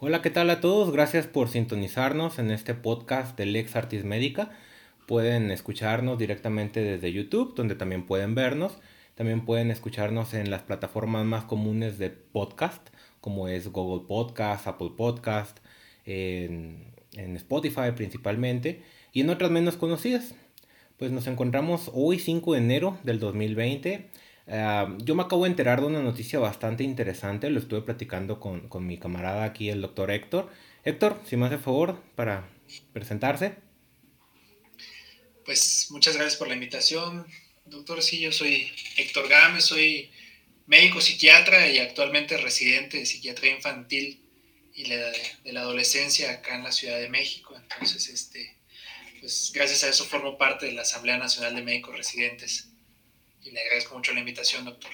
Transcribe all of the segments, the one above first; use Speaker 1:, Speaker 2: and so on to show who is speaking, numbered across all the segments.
Speaker 1: Hola, ¿qué tal a todos? Gracias por sintonizarnos en este podcast de Lex Artis Médica. Pueden escucharnos directamente desde YouTube, donde también pueden vernos. También pueden escucharnos en las plataformas más comunes de podcast, como es Google Podcast, Apple Podcast, en, Spotify principalmente, y en otras menos conocidas. Pues nos encontramos hoy 5 de enero del 2020 Yo me acabo de enterar de una noticia bastante interesante, lo estuve platicando con, con, mi camarada aquí, el doctor Héctor. Héctor, si me hace favor para presentarse.
Speaker 2: Pues muchas gracias por la invitación, doctor. Sí, yo soy Héctor Gámez, soy médico psiquiatra y actualmente residente de psiquiatría infantil y de la adolescencia acá en la Ciudad de México. Entonces, este, pues gracias a eso formo parte de la Asamblea Nacional de Médicos Residentes y le agradezco mucho la invitación, doctor.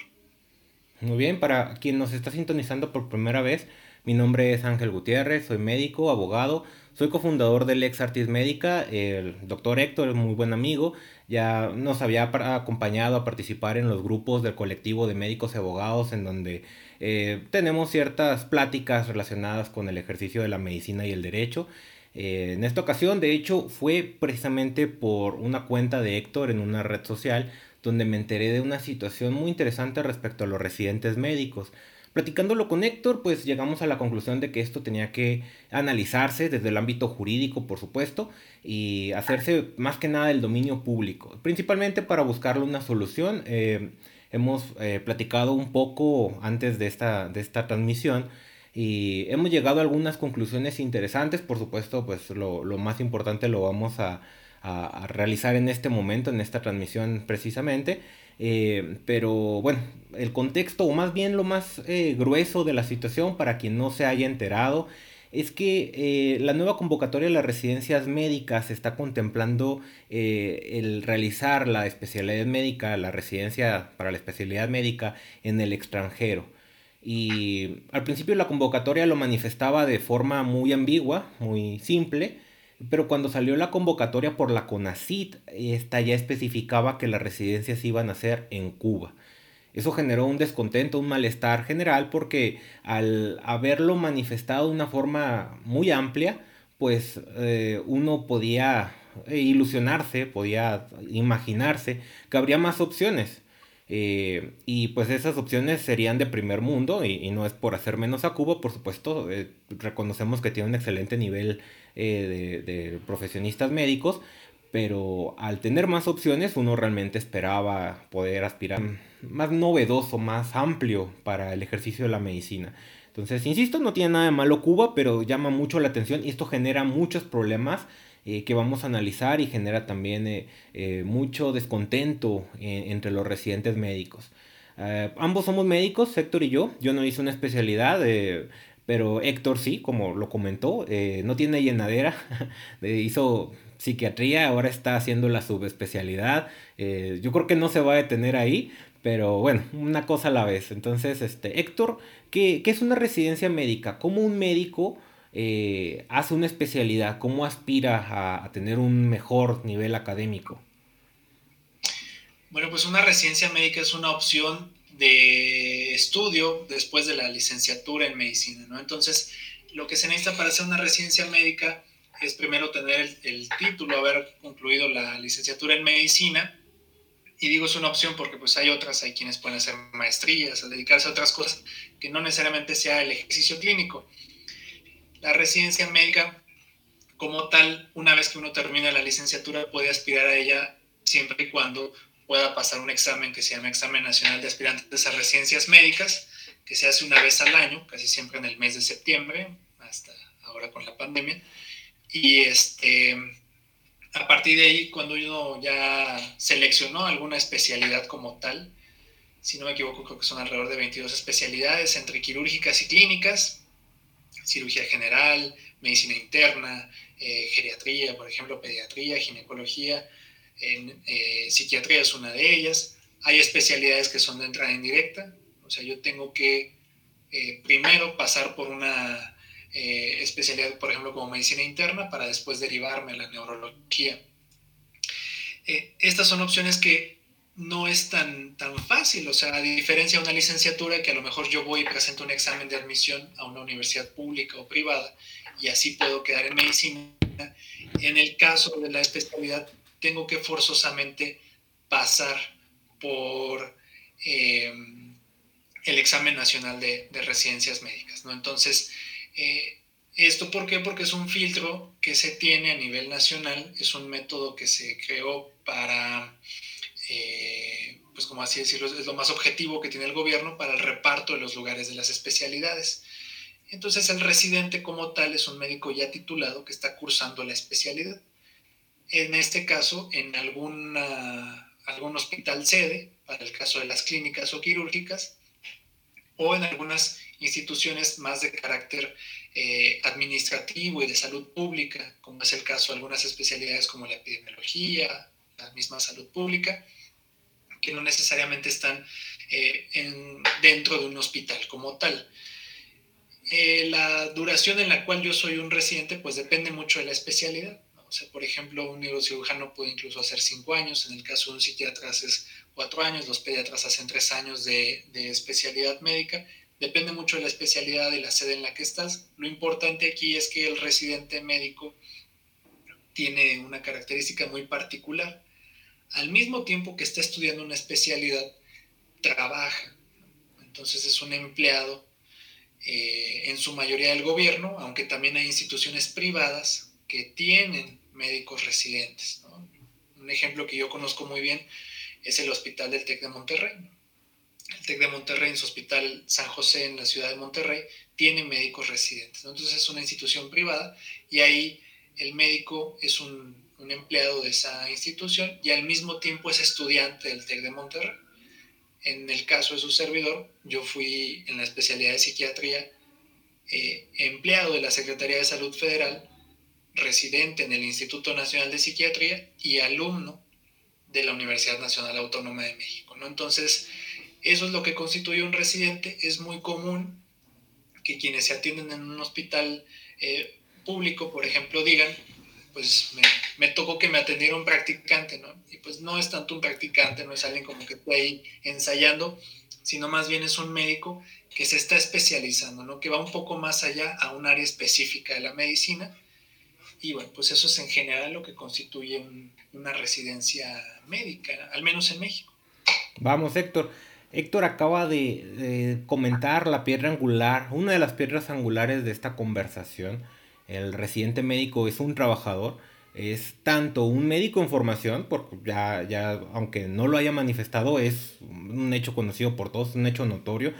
Speaker 1: Muy bien, para quien nos está sintonizando por primera vez, mi nombre es Ángel Gutiérrez, soy médico, abogado, soy cofundador del Ex Artis Médica, el doctor Héctor es muy buen amigo, ya nos había acompañado a participar en los grupos del colectivo de médicos y abogados en donde eh, tenemos ciertas pláticas relacionadas con el ejercicio de la medicina y el derecho. Eh, en esta ocasión, de hecho, fue precisamente por una cuenta de Héctor en una red social donde me enteré de una situación muy interesante respecto a los residentes médicos. Platicándolo con Héctor, pues llegamos a la conclusión de que esto tenía que analizarse desde el ámbito jurídico, por supuesto, y hacerse más que nada del dominio público, principalmente para buscarle una solución. Eh, hemos eh, platicado un poco antes de esta, de esta transmisión y hemos llegado a algunas conclusiones interesantes, por supuesto, pues lo, lo más importante lo vamos a, a, realizar en este momento, en esta transmisión precisamente. Eh, pero bueno, el contexto, o más bien lo más eh, grueso de la situación, para quien no se haya enterado, es que eh, la nueva convocatoria de las residencias médicas está contemplando el realizar la especialidad médica, la residencia para la especialidad médica en el extranjero. Y al principio la convocatoria lo manifestaba de forma muy ambigua, muy simple, pero cuando salió la convocatoria por la CONACIT, esta ya especificaba que las residencias iban a ser en Cuba. Eso generó un descontento, un malestar general, porque al haberlo manifestado de una forma muy amplia, pues eh, uno podía eh, ilusionarse, podía imaginarse que habría más opciones. Eh, y pues esas opciones serían de primer mundo y, no es por hacer menos a Cuba, por supuesto, reconocemos que tiene un excelente nivel eh, de, profesionistas médicos, pero al tener más opciones uno realmente esperaba poder aspirar más novedoso, más amplio para el ejercicio de la medicina. Entonces, insisto, no tiene nada de malo Cuba, pero llama mucho la atención y esto genera muchos problemas eh, que vamos a analizar y genera también eh, mucho descontento entre los residentes médicos. ambos somos médicos, Héctor y yo. Yo no hice una especialidad, pero Héctor sí, como lo comentó, eh, no tiene llenadera, hizo psiquiatría, ahora está haciendo la subespecialidad. Eh, yo creo que no se va a detener ahí, pero bueno, una cosa a la vez. Entonces, este, Héctor, ¿qué, es una residencia médica? ¿Cómo un médico eh, hace una especialidad? ¿Cómo aspira a tener un mejor nivel académico?
Speaker 2: Bueno, pues una residencia médica es una opción de estudio después de la licenciatura en medicina, ¿no? Entonces, lo que se necesita para hacer una residencia médica es primero tener el, título, haber concluido la licenciatura en medicina. Y digo es una opción porque pues hay otras, hay quienes pueden hacer maestrías, dedicarse a otras cosas que no necesariamente sea el ejercicio clínico. La residencia médica, como tal, una vez que uno termina la licenciatura, puede aspirar a ella siempre y cuando pueda pasar un examen que se llama Examen Nacional de Aspirantes a Residencias Médicas, que se hace una vez al año, casi siempre en el mes de septiembre, hasta ahora con la pandemia. Y este, a partir de ahí, cuando uno ya seleccionó alguna especialidad como tal, si no me equivoco, creo que son alrededor de 22 especialidades entre quirúrgicas y clínicas, cirugía general, medicina interna, eh, geriatría, por ejemplo, pediatría, ginecología, en eh, psiquiatría es una de ellas. Hay especialidades que son de entrada indirecta, o sea, yo tengo que eh, primero pasar por una eh, especialidad, por ejemplo, como medicina interna, para después derivarme a la neurología. estas son opciones que no es tan, tan fácil, o sea, a diferencia de una licenciatura que a lo mejor yo voy y presento un examen de admisión a una universidad pública o privada y así puedo quedar en medicina, en el caso de la especialidad tengo que forzosamente pasar por eh, el examen nacional de, residencias médicas, ¿no? Entonces, eh, ¿esto por qué? Porque es un filtro que se tiene a nivel nacional, es un método que se creó para eh, pues como así decirlo, es lo más objetivo que tiene el gobierno para el reparto de los lugares de las especialidades. Entonces el residente como tal es un médico ya titulado que está cursando la especialidad. En este caso, en alguna, algún hospital sede, para el caso de las clínicas o quirúrgicas, o en algunas instituciones más de carácter eh, administrativo y de salud pública, como es el caso de algunas especialidades como la epidemiología, la misma salud pública, que no necesariamente están eh, dentro de un hospital como tal. Eh, la duración en la cual yo soy un residente, pues depende mucho de la especialidad. Por ejemplo, un neurocirujano puede incluso hacer cinco años, en el caso de un psiquiatra es cuatro años, los pediatras hacen tres años de, de especialidad médica. Depende mucho de la especialidad y la sede en la que estás. Lo importante aquí es que el residente médico tiene una característica muy particular al mismo tiempo que está estudiando una especialidad, trabaja. Entonces es un empleado eh, en su mayoría del gobierno, aunque también hay instituciones privadas que tienen médicos residentes. Un ejemplo que yo conozco muy bien es el Hospital del TEC de Monterrey. El TEC de Monterrey, en su Hospital San José, en la ciudad de Monterrey, tiene médicos residentes. Entonces es una institución privada y ahí el médico es un un empleado de esa institución y al mismo tiempo es estudiante del TEC de Monterrey. En el caso de su servidor, yo fui en la especialidad de psiquiatría eh, empleado de la Secretaría de Salud Federal, residente en el Instituto Nacional de Psiquiatría y alumno de la Universidad Nacional Autónoma de México. ¿no? Entonces, eso es lo que constituye un residente. Es muy común que quienes se atienden en un hospital eh, público, por ejemplo, digan, pues me, tocó que me atendiera un practicante, ¿no? Y pues no es tanto un practicante, no es alguien como que esté ahí ensayando, sino más bien es un médico que se está especializando, ¿no? Que va un poco más allá a un área específica de la medicina. Bueno, pues eso es en general lo que constituye una residencia médica, al menos en México.
Speaker 1: Vamos, Héctor. Héctor acaba de, de, comentar la piedra angular, una de las piedras angulares de esta conversación, el residente médico es un trabajador, es tanto un médico en formación, porque ya, ya, aunque no lo haya manifestado, es un hecho conocido por todos, un hecho notorio,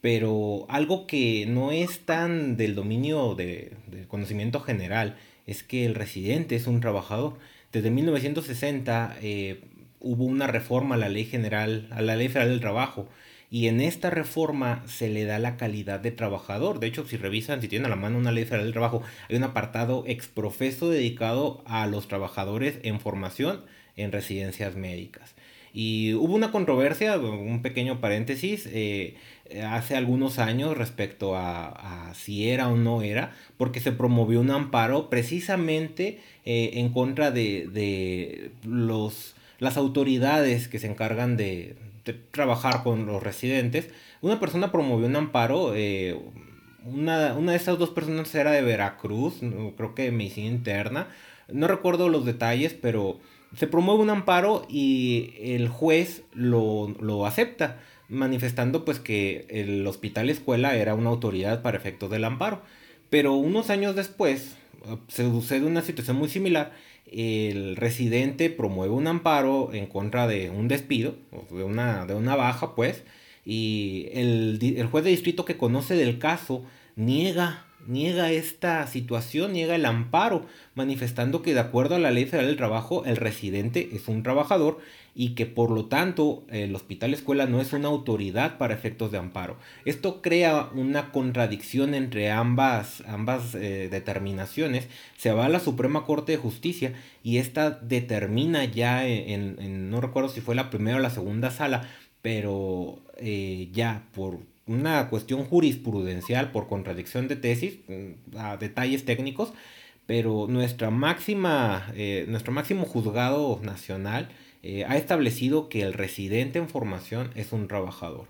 Speaker 1: pero algo que no es tan del dominio de, del conocimiento general es que el residente es un trabajador. Desde 1960 eh, hubo una reforma a la ley general, a la ley federal del trabajo, y en esta reforma se le da la calidad de trabajador. De hecho, si revisan, si tienen a la mano una ley federal del trabajo, hay un apartado exprofeso dedicado a los trabajadores en formación en residencias médicas. Y hubo una controversia, un pequeño paréntesis, eh, hace algunos años respecto a, si era o no era, porque se promovió un amparo precisamente eh, en contra de, de los, las autoridades que se encargan de, trabajar con los residentes, una persona promovió un amparo, eh, una, de estas dos personas era de Veracruz, creo que de medicina interna, no recuerdo los detalles, pero se promueve un amparo y el juez lo, acepta, manifestando pues que el hospital escuela era una autoridad para efectos del amparo. Pero unos años después se sucede una situación muy similar el residente promueve un amparo en contra de un despido, de una, de una baja, pues, y el, el juez de distrito que conoce del caso niega niega esta situación, niega el amparo, manifestando que de acuerdo a la ley federal del trabajo, el residente es un trabajador y que por lo tanto el hospital escuela no es una autoridad para efectos de amparo. Esto crea una contradicción entre ambas, ambas eh, determinaciones. Se va a la Suprema Corte de Justicia y esta determina ya en, no recuerdo si fue la primera o la segunda sala, pero eh, ya por una cuestión jurisprudencial por contradicción de tesis, mm, a detalles técnicos, pero nuestra máxima, eh, nuestro máximo juzgado nacional eh, ha establecido que el residente en formación es un trabajador.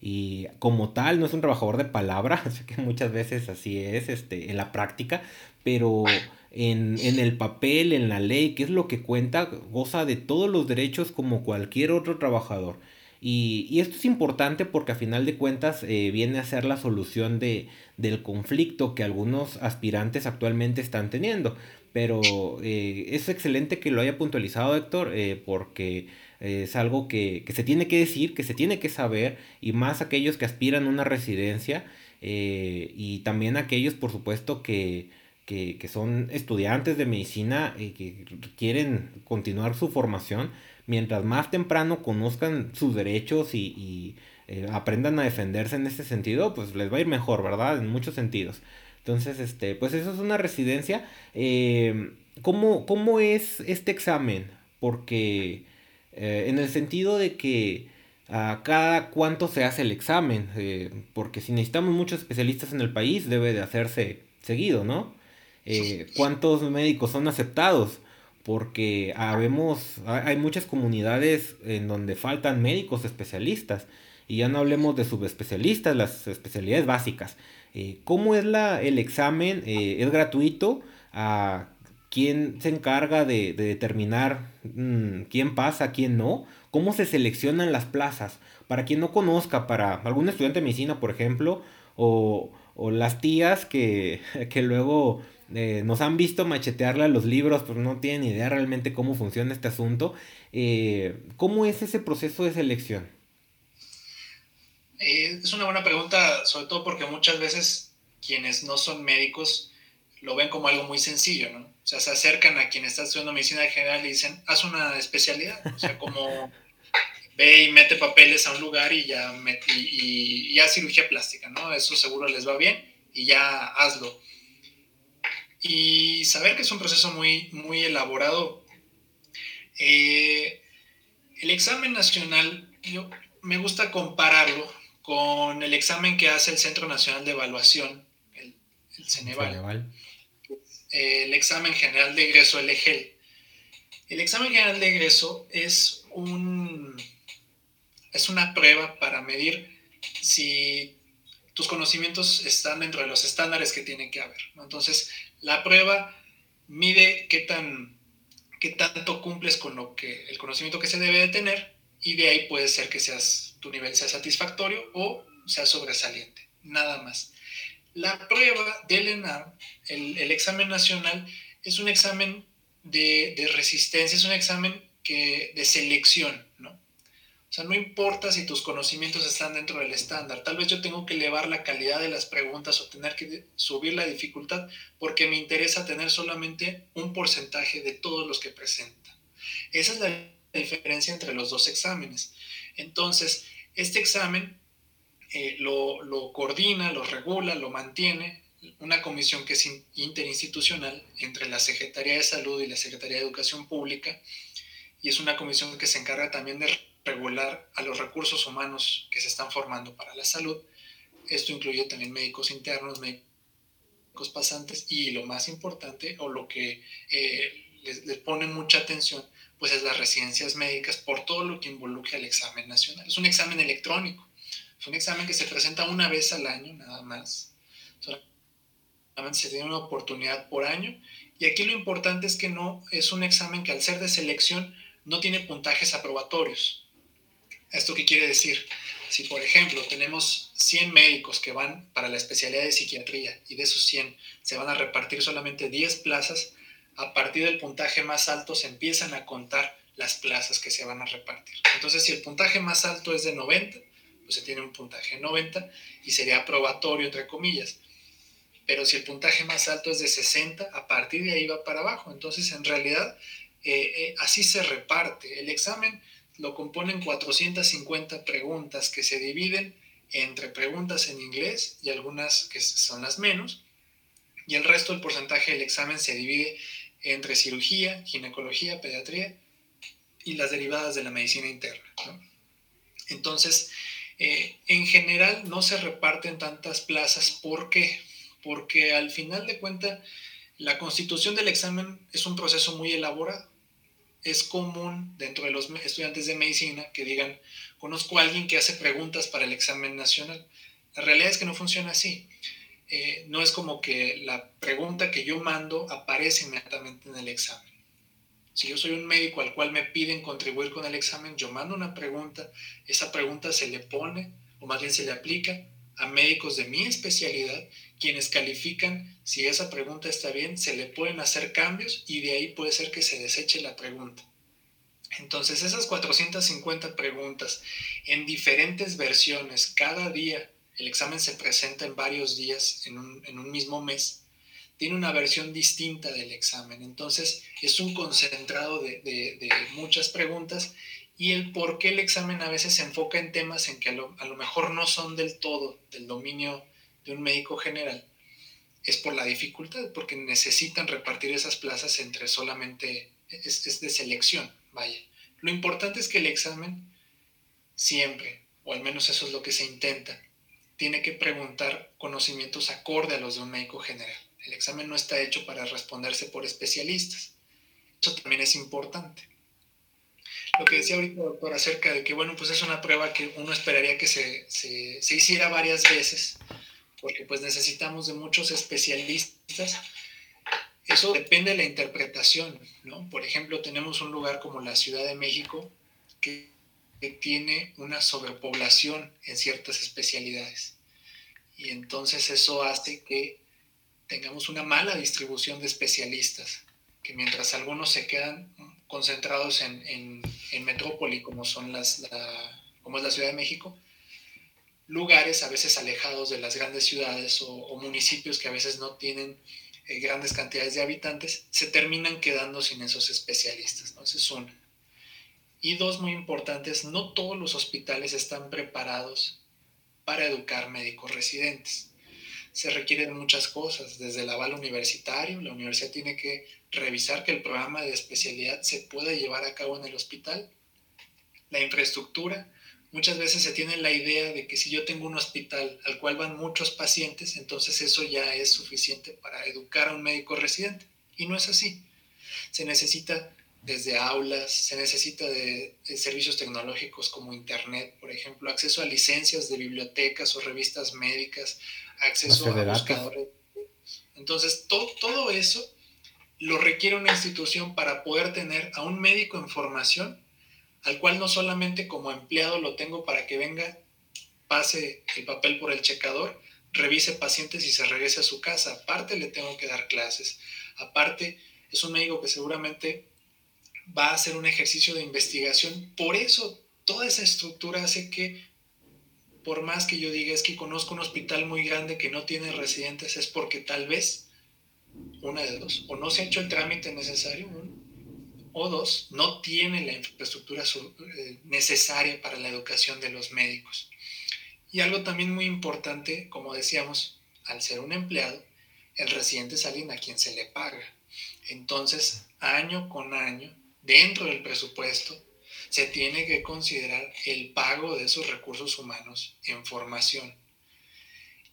Speaker 1: Y como tal, no es un trabajador de palabra, que muchas veces así es este, en la práctica, pero en, en, el papel, en la ley, que es lo que cuenta, goza de todos los derechos como cualquier otro trabajador. Y, y esto es importante porque a final de cuentas eh, viene a ser la solución de, del conflicto que algunos aspirantes actualmente están teniendo. Pero eh, es excelente que lo haya puntualizado Héctor eh, porque es algo que, que, se tiene que decir, que se tiene que saber y más aquellos que aspiran a una residencia y también aquellos por supuesto que que, son estudiantes de medicina y que quieren continuar su formación, mientras más temprano conozcan sus derechos y, eh, aprendan a defenderse en ese sentido, pues les va a ir mejor, ¿verdad? En muchos sentidos. Entonces, este, pues eso es una residencia. Eh, ¿cómo, es este examen? Porque eh, en el sentido de que a cada cuánto se hace el examen, porque si necesitamos muchos especialistas en el país, debe de hacerse seguido, ¿no? Eh, cuántos médicos son aceptados, porque habemos, hay muchas comunidades en donde faltan médicos especialistas, y ya no hablemos de subespecialistas, las especialidades básicas. Eh, ¿Cómo es la, el examen? Eh, ¿Es gratuito? ¿A quién se encarga de, determinar mm, quién pasa, quién no? ¿Cómo se seleccionan las plazas? Para quien no conozca, para algún estudiante de medicina, por ejemplo, o, o las tías que, que luego eh, nos han visto machetearle a los libros, pero no tienen idea realmente cómo funciona este asunto. ¿Cómo es ese proceso de selección?
Speaker 2: Eh, es una buena pregunta, sobre todo porque muchas veces quienes no son médicos lo ven como algo muy sencillo, ¿no? O sea, se acercan a quien está estudiando medicina general y dicen, haz una especialidad. O sea, como ve y mete papeles a un lugar y ya, y, y ya cirugía plástica, ¿no? Eso seguro les va bien y ya hazlo y saber que es un proceso muy, muy elaborado. Eh, el examen nacional, yo me gusta compararlo con el examen que hace el Centro Nacional de Evaluación, el, Ceneval. el examen general de egreso, el EGEL. El examen general de egreso es, un, es una prueba para medir si tus conocimientos están dentro de los estándares que tiene que haber. Entonces, la prueba mide qué, tan, qué tanto cumples con lo que, el conocimiento que se debe de tener y de ahí puede ser que seas, tu nivel sea satisfactorio o sea sobresaliente, nada más. La prueba del ENAM, el, examen nacional, es un examen de, de, resistencia, es un examen que, de selección, ¿no? O sea, no importa si tus conocimientos están dentro del estándar. Tal vez yo tengo que elevar la calidad de las preguntas o tener que subir la dificultad porque me interesa tener solamente un porcentaje de todos los que presenta. Esa es la diferencia entre los dos exámenes. Entonces, este examen eh, lo, coordina, lo regula, lo mantiene una comisión que es interinstitucional entre la Secretaría de Salud y la Secretaría de Educación Pública y es una comisión que se encarga también de regular a los recursos humanos que se están formando para la salud. Esto incluye también médicos internos, médicos pasantes y lo más importante o lo que eh, les, pone mucha atención pues es las residencias médicas por todo lo que involucra el examen nacional. Es un examen electrónico, es un examen que se presenta una vez al año nada más. Solamente se tiene una oportunidad por año y aquí lo importante es que no es un examen que al ser de selección no tiene puntajes aprobatorios. ¿Esto qué quiere decir? Si, por ejemplo, tenemos 100 médicos que van para la especialidad de psiquiatría y de esos 100 se van a repartir solamente 10 plazas, a partir del puntaje más alto se empiezan a contar las plazas que se van a repartir. Entonces, si el puntaje más alto es de 90, pues se tiene un puntaje 90 y sería aprobatorio, entre comillas. Pero si el puntaje más alto es de 60, a partir de ahí va para abajo. Entonces, en realidad, eh, eh, así se reparte. El examen lo componen 450 preguntas que se dividen entre preguntas en inglés y algunas que son las menos, y el resto del porcentaje del examen se divide entre cirugía, ginecología, pediatría y las derivadas de la medicina interna. Entonces, eh, en general no se reparten tantas plazas. ¿Por qué? Porque al final de cuentas, la constitución del examen es un proceso muy elaborado es común dentro de los estudiantes de medicina que digan, conozco a alguien que hace preguntas para el examen nacional. La realidad es que no funciona así. Eh, no es como que la pregunta que yo mando aparece inmediatamente en el examen. Si yo soy un médico al cual me piden contribuir con el examen, yo mando una pregunta, esa pregunta se le pone, o más bien se le aplica a médicos de mi especialidad, quienes califican si esa pregunta está bien, se le pueden hacer cambios y de ahí puede ser que se deseche la pregunta. Entonces, esas 450 preguntas en diferentes versiones, cada día el examen se presenta en varios días, en un, mismo mes, tiene una versión distinta del examen. Entonces, es un concentrado de, muchas preguntas y el por qué el examen a veces se enfoca en temas en que a lo, mejor no son del todo del dominio de un médico general, es por la dificultad, porque necesitan repartir esas plazas entre solamente, es de selección, vaya. Lo importante es que el examen siempre, o al menos eso es lo que se intenta, tiene que preguntar conocimientos acorde a los de un médico general. El examen no está hecho para responderse por especialistas. Eso también es importante. Lo que decía ahorita, doctor, acerca de que, bueno, pues es una prueba que uno esperaría que se, se, se hiciera varias veces, porque pues necesitamos de muchos especialistas. Eso depende de la interpretación, ¿no? Por ejemplo, tenemos un lugar como la Ciudad de México que tiene una sobrepoblación en ciertas especialidades. Y entonces eso hace que tengamos una mala distribución de especialistas, que mientras algunos se quedan concentrados en, en, metrópoli, como, son las, como es la Ciudad de México, lugares a veces alejados de las grandes ciudades o, municipios que a veces no tienen eh, grandes cantidades de habitantes, se terminan quedando sin esos especialistas. ¿no? Ese es una. Y dos muy importantes, no todos los hospitales están preparados para educar médicos residentes. Se requieren muchas cosas, desde el aval universitario, la universidad tiene que revisar que el programa de especialidad se pueda llevar a cabo en el hospital, la infraestructura, muchas veces se tiene la idea de que si yo tengo un hospital al cual van muchos pacientes, entonces eso ya es suficiente para educar a un médico residente. Y no es así. Se necesita desde aulas, se necesita de, servicios tecnológicos como Internet, por ejemplo, acceso a licencias de bibliotecas o revistas médicas, acceso a buscadores. Entonces, todo, todo eso lo requiere una institución para poder tener a un médico en formación, al cual no solamente como empleado lo tengo para que venga, pase el papel por el checador, revise pacientes y se regrese a su casa. Aparte le tengo que dar clases. Aparte es un médico que seguramente va a hacer un ejercicio de investigación. Por eso, toda esa estructura hace que, por más que yo diga es que conozco un hospital muy grande que no tiene residentes, es porque tal vez, una de dos, o no se ha hecho el trámite necesario, o dos, no tiene la infraestructura eh, necesaria para la educación de los médicos. Y algo también muy importante, como decíamos, al ser un empleado, el residente es alguien a quien se le paga. Entonces, año con año, dentro del presupuesto se tiene que considerar el pago de esos recursos humanos en formación.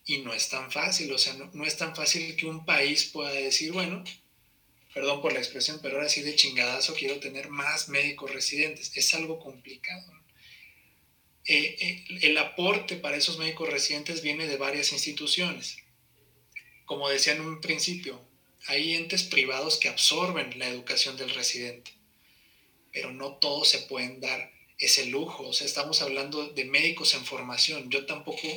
Speaker 2: Y no es tan fácil, o sea, no, es tan fácil que un país pueda decir, bueno, perdón por la expresión, pero ahora sí de chingadazo quiero tener más médicos residentes. Es algo complicado. Eh, eh, el aporte para esos médicos residentes viene de varias instituciones. Como decía en un principio, hay entes privados que absorben la educación del residente pero no todos se pueden dar ese lujo. O sea, estamos hablando de médicos en formación. Yo tampoco,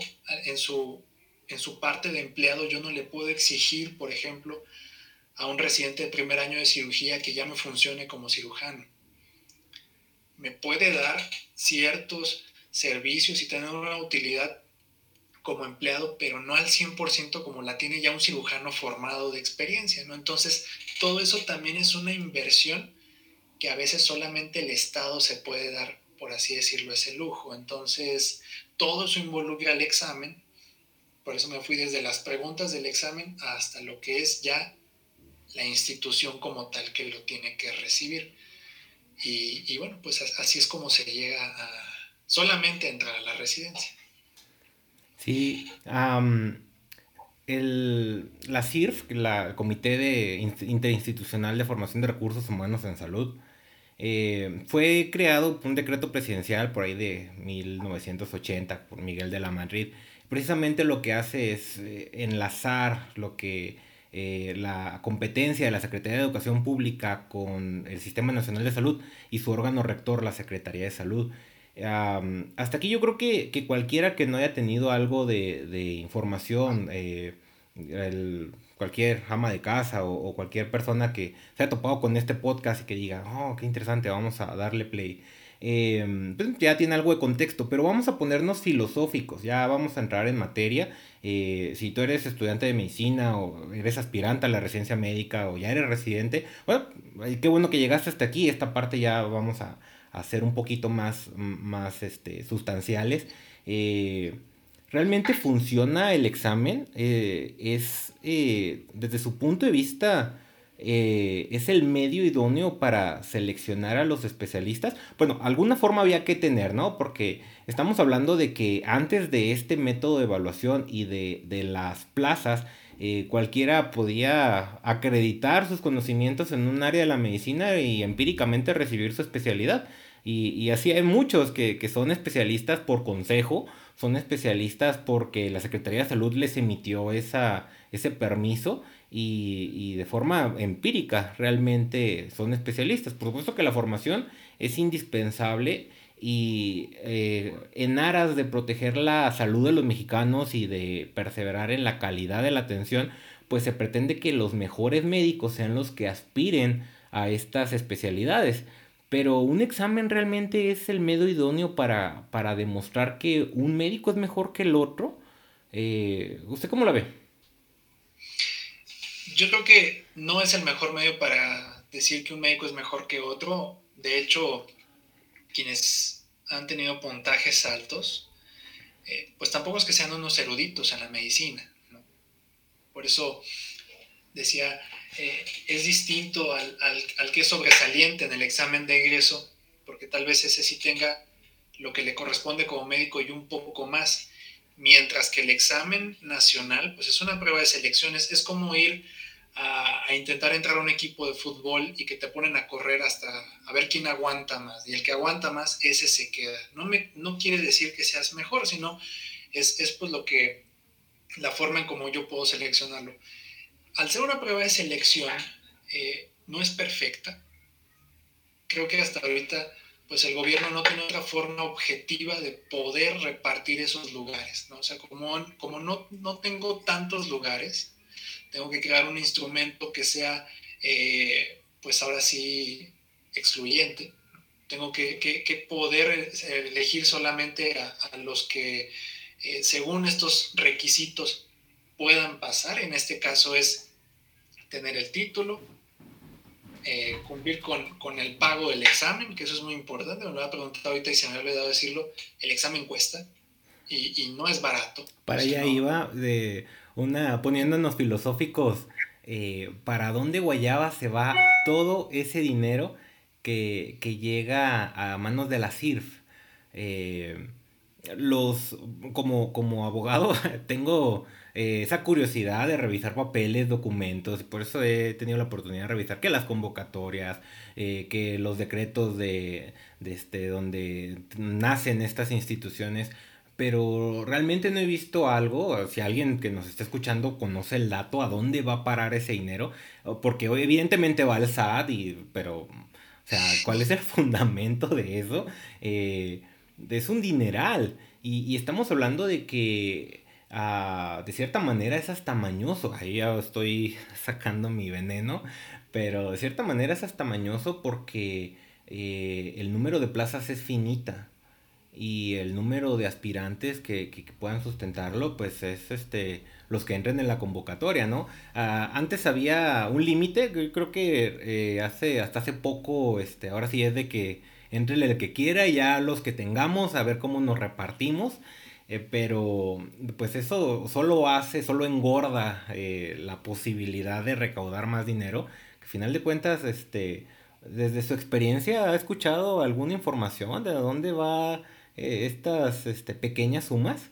Speaker 2: en su, en su parte de empleado, yo no le puedo exigir, por ejemplo, a un residente de primer año de cirugía que ya me funcione como cirujano. Me puede dar ciertos servicios y tener una utilidad como empleado, pero no al 100% como la tiene ya un cirujano formado de experiencia, ¿no? Entonces, todo eso también es una inversión que a veces solamente el Estado se puede dar, por así decirlo, ese lujo. Entonces, todo eso involucra el examen. Por eso me fui desde las preguntas del examen hasta lo que es ya la institución como tal que lo tiene que recibir. Y, bueno, pues así es como se llega a solamente entrar a la residencia.
Speaker 1: Sí, el, la CIRF, la Comité de Interinstitucional de Formación de Recursos Humanos en Salud, Eh, fue creado un decreto presidencial por ahí de 1980 por Miguel de la Madrid. Precisamente lo que hace es eh, enlazar lo que eh, la competencia de la Secretaría de Educación Pública con el Sistema Nacional de Salud y su órgano rector, la Secretaría de Salud. hasta aquí yo creo que, cualquiera que no haya tenido algo de, información, cualquier ama de casa o, cualquier persona que se haya topado con este podcast y que diga, oh, qué interesante, vamos a darle play. Em, pues ya tiene algo de contexto, pero vamos a ponernos filosóficos, ya vamos a entrar en materia. Eh, si tú eres estudiante de medicina o eres aspirante a la residencia médica o ya eres residente, bueno, qué bueno que llegaste hasta aquí, esta parte ya vamos a, hacer un poquito más, más este, sustanciales. Eh, ¿Realmente funciona el examen? Eh, es, eh, desde su punto de vista, eh, ¿es el medio idóneo para seleccionar a los especialistas? Bueno, alguna forma había que tener, ¿no? Porque estamos hablando de que antes de este método de evaluación y de, de las plazas, cualquiera podía acreditar sus conocimientos en un área de la medicina y empíricamente recibir su especialidad. Y, y así hay muchos que, que son especialistas por consejo son especialistas porque la Secretaría de Salud les emitió esa, ese permiso y, de forma empírica realmente son especialistas. Por supuesto que la formación es indispensable y eh, en aras de proteger la salud de los mexicanos y de perseverar en la calidad de la atención, pues se pretende que los mejores médicos sean los que aspiren a estas especialidades. Pero un examen realmente es el medio idóneo para, para demostrar que un médico es mejor que el otro. Eh, ¿Usted cómo la ve?
Speaker 2: Yo creo que no es el mejor medio para decir que un médico es mejor que otro. De hecho, quienes han tenido puntajes altos, eh, pues tampoco es que sean unos eruditos en la medicina. Por eso decía, eh, es distinto al, que es sobresaliente en el examen de egreso, porque tal vez ese sí tenga lo que le corresponde como médico y un poco más, mientras que el examen nacional, pues es una prueba de selecciones, es como ir a, intentar entrar a un equipo de fútbol y que te ponen a correr hasta a ver quién aguanta más, y el que aguanta más, ese se queda. No, me, no quiere decir que seas mejor, sino es, es pues lo que, la forma en cómo yo puedo seleccionarlo al ser una prueba de selección, eh, no es perfecta. Creo que hasta ahorita, pues el gobierno no tiene otra forma objetiva de poder repartir esos lugares, ¿no? O sea, como, como no, no tengo tantos lugares, tengo que crear un instrumento que sea, eh, pues ahora sí, excluyente. Tengo que, poder elegir solamente a, los que, eh, según estos requisitos, puedan pasar. En este caso es tener el título, eh, cumplir con, el pago del examen, que eso es muy importante. Me lo ha preguntado ahorita y se me ha olvidado decirlo. El examen cuesta y, no es barato.
Speaker 1: Para allá iba de una poniéndonos filosóficos. Eh, ¿Para dónde Guayaba se va todo ese dinero que, llega a manos de la CIRF? Eh, los como, como abogado tengo eh, esa curiosidad de revisar papeles, documentos, por eso he tenido la oportunidad de revisar que las convocatorias, eh, que los decretos de, este, donde nacen estas instituciones, pero realmente no he visto algo, si alguien que nos está escuchando conoce el dato, a dónde va a parar ese dinero, porque evidentemente va al SAT, y, pero, o sea, ¿cuál es el fundamento de eso? Eh, es un dineral. Y, estamos hablando de que Ah, de cierta manera es hasta mañoso. Ahí ya estoy sacando mi veneno. Pero de cierta manera es hasta mañoso porque eh, el número de plazas es finita. Y el número de aspirantes que, puedan sustentarlo, pues es este los que entren en la convocatoria, ¿no? Ah, antes había un límite, creo que eh, hace, hasta hace poco, este, ahora sí es de que entre el que quiera y ya los que tengamos, a ver cómo nos repartimos. Eh, pero pues eso solo hace, solo engorda eh, la posibilidad de recaudar más dinero. Que al final de cuentas, este, desde su experiencia, ¿ha escuchado alguna información de dónde va eh, estas este, pequeñas sumas?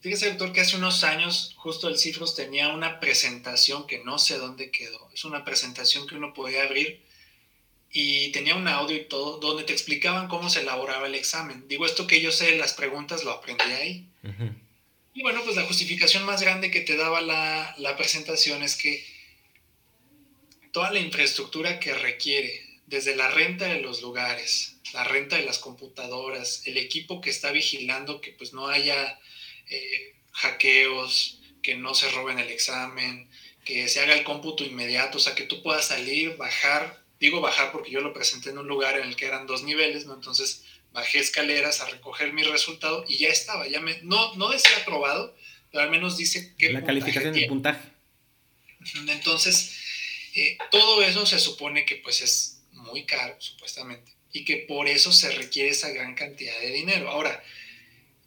Speaker 2: Fíjese, doctor, que hace unos años justo el Cifros tenía una presentación que no sé dónde quedó. Es una presentación que uno podía abrir y tenía un audio y todo donde te explicaban cómo se elaboraba el examen. Digo, esto que yo sé, las preguntas lo aprendí ahí. Y bueno, pues la justificación más grande que te daba la, la presentación es que toda la infraestructura que requiere, desde la renta de los lugares, la renta de las computadoras, el equipo que está vigilando que pues no haya eh, hackeos, que no se roben el examen, que se haga el cómputo inmediato, o sea, que tú puedas salir, bajar, digo bajar porque yo lo presenté en un lugar en el que eran dos niveles, ¿no? Entonces bajé escaleras a recoger mi resultado y ya estaba, ya me, no, no decía aprobado, pero al menos dice que...
Speaker 1: La calificación de puntaje.
Speaker 2: Entonces, eh, todo eso se supone que pues es muy caro, supuestamente, y que por eso se requiere esa gran cantidad de dinero. Ahora,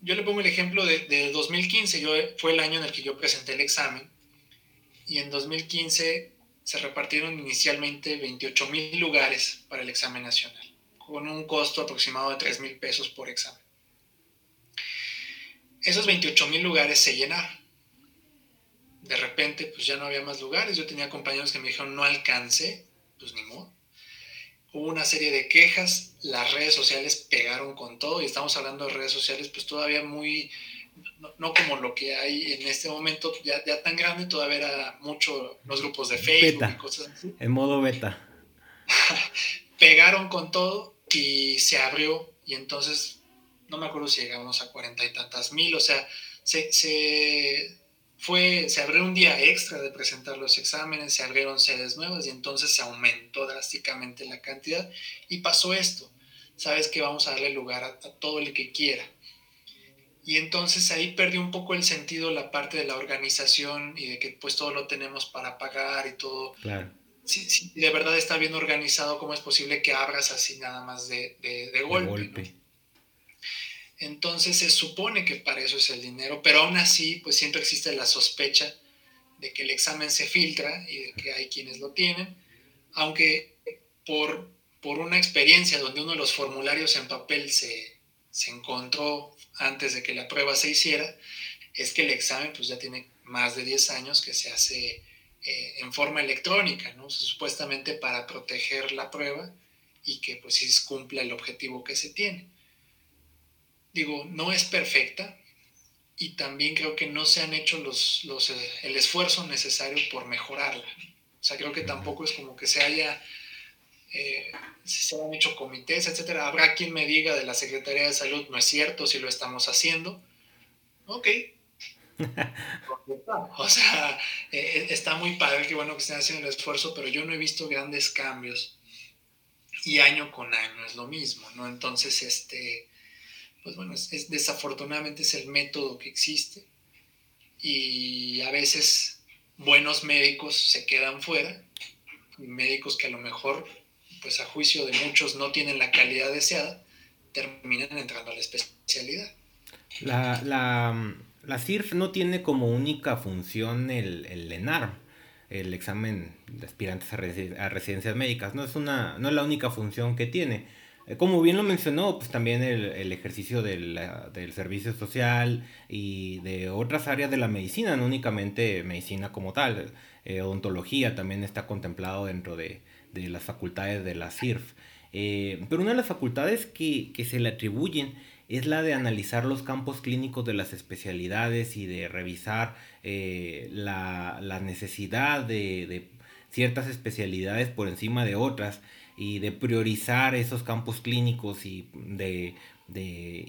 Speaker 2: yo le pongo el ejemplo de, 2015, yo, fue el año en el que yo presenté el examen, y en 2015 se repartieron inicialmente 28 mil lugares para el examen nacional, con un costo aproximado de 3 mil pesos por examen. Esos 28 mil lugares se llenaron. De repente, pues ya no había más lugares. Yo tenía compañeros que me dijeron, no alcancé, pues ni modo hubo una serie de quejas, las redes sociales pegaron con todo y estamos hablando de redes sociales pues todavía muy, no, como lo que hay en este momento ya, ya tan grande, todavía era mucho los grupos de Facebook y cosas así.
Speaker 1: En modo beta.
Speaker 2: pegaron con todo y se abrió y entonces no me acuerdo si llegamos a cuarenta y tantas mil, o sea, se, se, fue, se abrió un día extra de presentar los exámenes, se abrieron sedes nuevas y entonces se aumentó drásticamente la cantidad y pasó esto. Sabes que vamos a darle lugar a, todo el que quiera. Y entonces ahí perdió un poco el sentido la parte de la organización y de que pues todo lo tenemos para pagar y todo. Claro. Si, de verdad está bien organizado, ¿cómo es posible que abras así nada más de, de, golpe? Entonces se supone que para eso es el dinero, pero aún así, pues siempre existe la sospecha de que el examen se filtra y de que hay quienes lo tienen, aunque por, por una experiencia donde uno de los formularios en papel se, encontró antes de que la prueba se hiciera, es que el examen pues ya tiene más de 10 años que se hace eh, en forma electrónica, ¿no? supuestamente para proteger la prueba y que pues sí cumpla el objetivo que se tiene digo, no es perfecta y también creo que no se han hecho los, los, eh, el esfuerzo necesario por mejorarla. O sea, creo que tampoco es como que se haya, eh, se han hecho comités, etcétera. Habrá quien me diga de la Secretaría de Salud, no es cierto si lo estamos haciendo. Ok. o sea, eh, está muy padre, que bueno que estén haciendo el esfuerzo, pero yo no he visto grandes cambios. Y año con año es lo mismo, ¿no? Entonces, este, pues bueno, es, desafortunadamente es el método que existe y a veces buenos médicos se quedan fuera, médicos que a lo mejor, pues a juicio de muchos no tienen la calidad deseada, terminan entrando a la especialidad.
Speaker 1: La, la, la CIRF no tiene como única función el, el ENARM, el examen de aspirantes a, a residencias médicas, no es, una, no es la única función que tiene. Eh, como bien lo mencionó, pues también el, ejercicio del, servicio social y de otras áreas de la medicina, no únicamente medicina como tal, eh, odontología también está contemplado dentro de, las facultades de la CIRF. Eh, pero una de las facultades que, se le atribuyen es la de analizar los campos clínicos de las especialidades y de revisar la, necesidad de ciertas especialidades por encima de otras y de priorizar esos campos clínicos y de,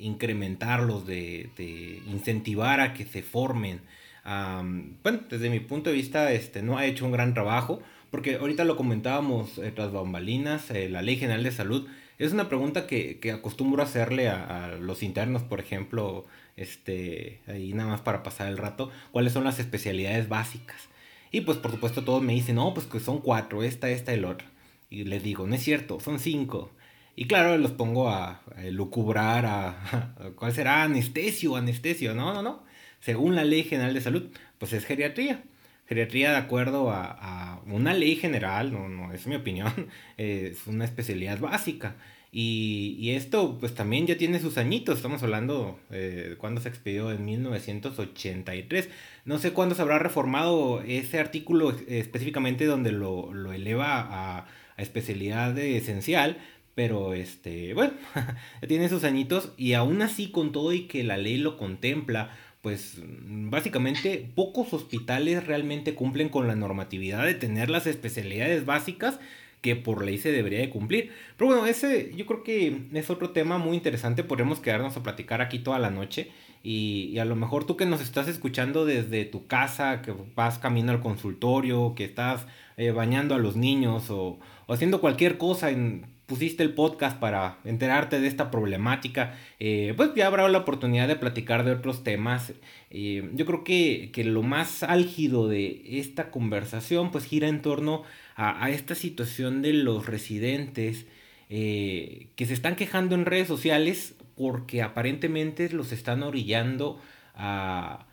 Speaker 1: incrementarlos, de, incentivar a que se formen. Bueno, desde mi punto de vista, este, no ha hecho un gran trabajo, porque ahorita lo comentábamos eh, tras bambalinas, eh, la Ley General de Salud, es una pregunta que, acostumbro a hacerle a, los internos, por ejemplo, este, ahí nada más para pasar el rato, cuáles son las especialidades básicas. Y pues por supuesto todos me dicen, no, pues que son cuatro, esta, esta y el otro. Y les digo, no es cierto, son cinco. Y claro, los pongo a, lucubrar a, cuál será anestesio, anestesio. No, no, no. Según la Ley General de Salud, pues es geriatría. Geriatría de acuerdo a, una ley general, no, no es mi opinión, es una especialidad básica. Y, esto pues también ya tiene sus añitos, estamos hablando eh, cuando se expidió en 1983. No sé cuándo se habrá reformado ese artículo específicamente donde lo, lo eleva a especialidad esencial, pero este, bueno, tiene sus añitos y aún así con todo y que la ley lo contempla, pues básicamente pocos hospitales realmente cumplen con la normatividad de tener las especialidades básicas que por ley se debería de cumplir. Pero bueno, ese yo creo que es otro tema muy interesante, podemos quedarnos a platicar aquí toda la noche y, a lo mejor tú que nos estás escuchando desde tu casa, que vas camino al consultorio, que estás eh, bañando a los niños o, o haciendo cualquier cosa en pusiste el podcast para enterarte de esta problemática, eh, pues ya habrá la oportunidad de platicar de otros temas. Eh, yo creo que, lo más álgido de esta conversación pues gira en torno a, esta situación de los residentes eh, que se están quejando en redes sociales porque aparentemente los están orillando a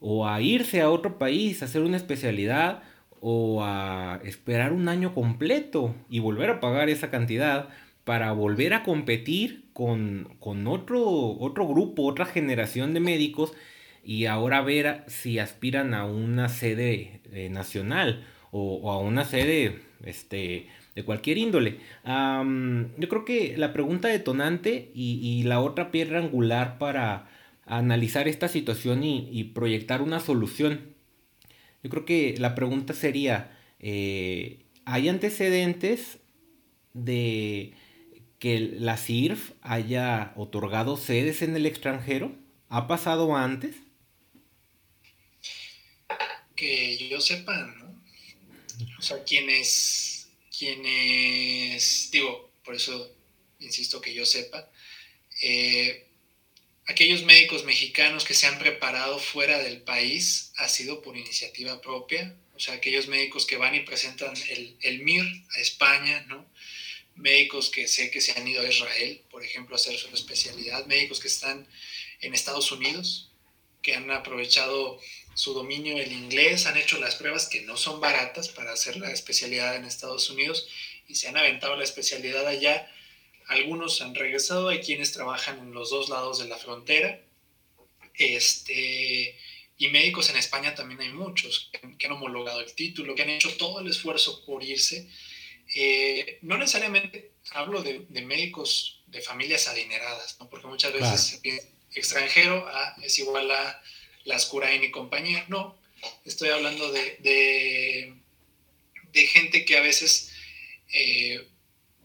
Speaker 1: o a irse a otro país a hacer una especialidad o a esperar un año completo y volver a pagar esa cantidad para volver a competir con, otro, otro grupo, otra generación de médicos y ahora ver si aspiran a una sede eh, nacional o, a una sede este, de cualquier índole. yo creo que la pregunta detonante y, la otra piedra angular para analizar esta situación y proyectar una solución yo creo que la pregunta sería, eh, ¿hay antecedentes de que la CIRF haya otorgado sedes en el extranjero? ¿Ha pasado antes?
Speaker 2: Que yo sepa, ¿no? O sea, quienes, quienes, digo, por eso insisto que yo sepa, eh, aquellos médicos mexicanos que se han preparado fuera del país ha sido por iniciativa propia, o sea, aquellos médicos que van y presentan el, el MIR a España, ¿no? Médicos que sé que se han ido a Israel, por ejemplo, a hacer su especialidad, médicos que están en Estados Unidos, que han aprovechado su dominio del inglés, han hecho las pruebas que no son baratas para hacer la especialidad en Estados Unidos y se han aventado la especialidad allá algunos han regresado, hay quienes trabajan en los dos lados de la frontera. Este, y médicos en España también hay muchos que, han homologado el título, que han hecho todo el esfuerzo por irse. Eh, no necesariamente hablo de, médicos de familias adineradas, ¿no? porque muchas veces se piensa extranjero ah, es igual a las Curain y compañía. No, estoy hablando de, de, de gente que a veces eh,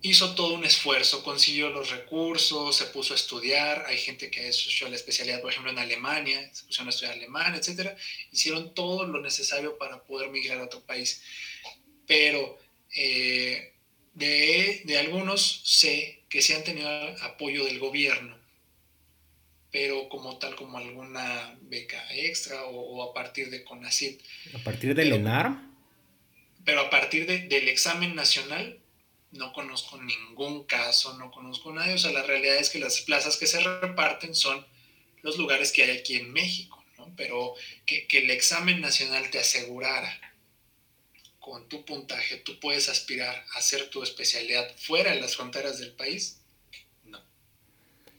Speaker 2: hizo todo un esfuerzo, consiguió los recursos, se puso a estudiar, hay gente que hecho la especialidad, por ejemplo, en Alemania, se pusieron a estudiar alemán, etcétera, hicieron todo lo necesario para poder migrar a otro país. Pero eh, de, de, algunos sé que sí han tenido apoyo del gobierno, pero como tal, como alguna beca extra o, a partir de CONACYT.
Speaker 1: ¿A partir del ENARM?
Speaker 2: Pero a partir de, del examen nacional no conozco ningún caso, no conozco nadie. O sea, la realidad es que las plazas que se reparten son los lugares que hay aquí en México, ¿no? Pero que, el examen nacional te asegurara con tu puntaje, tú puedes aspirar a hacer tu especialidad fuera de las fronteras del país, no.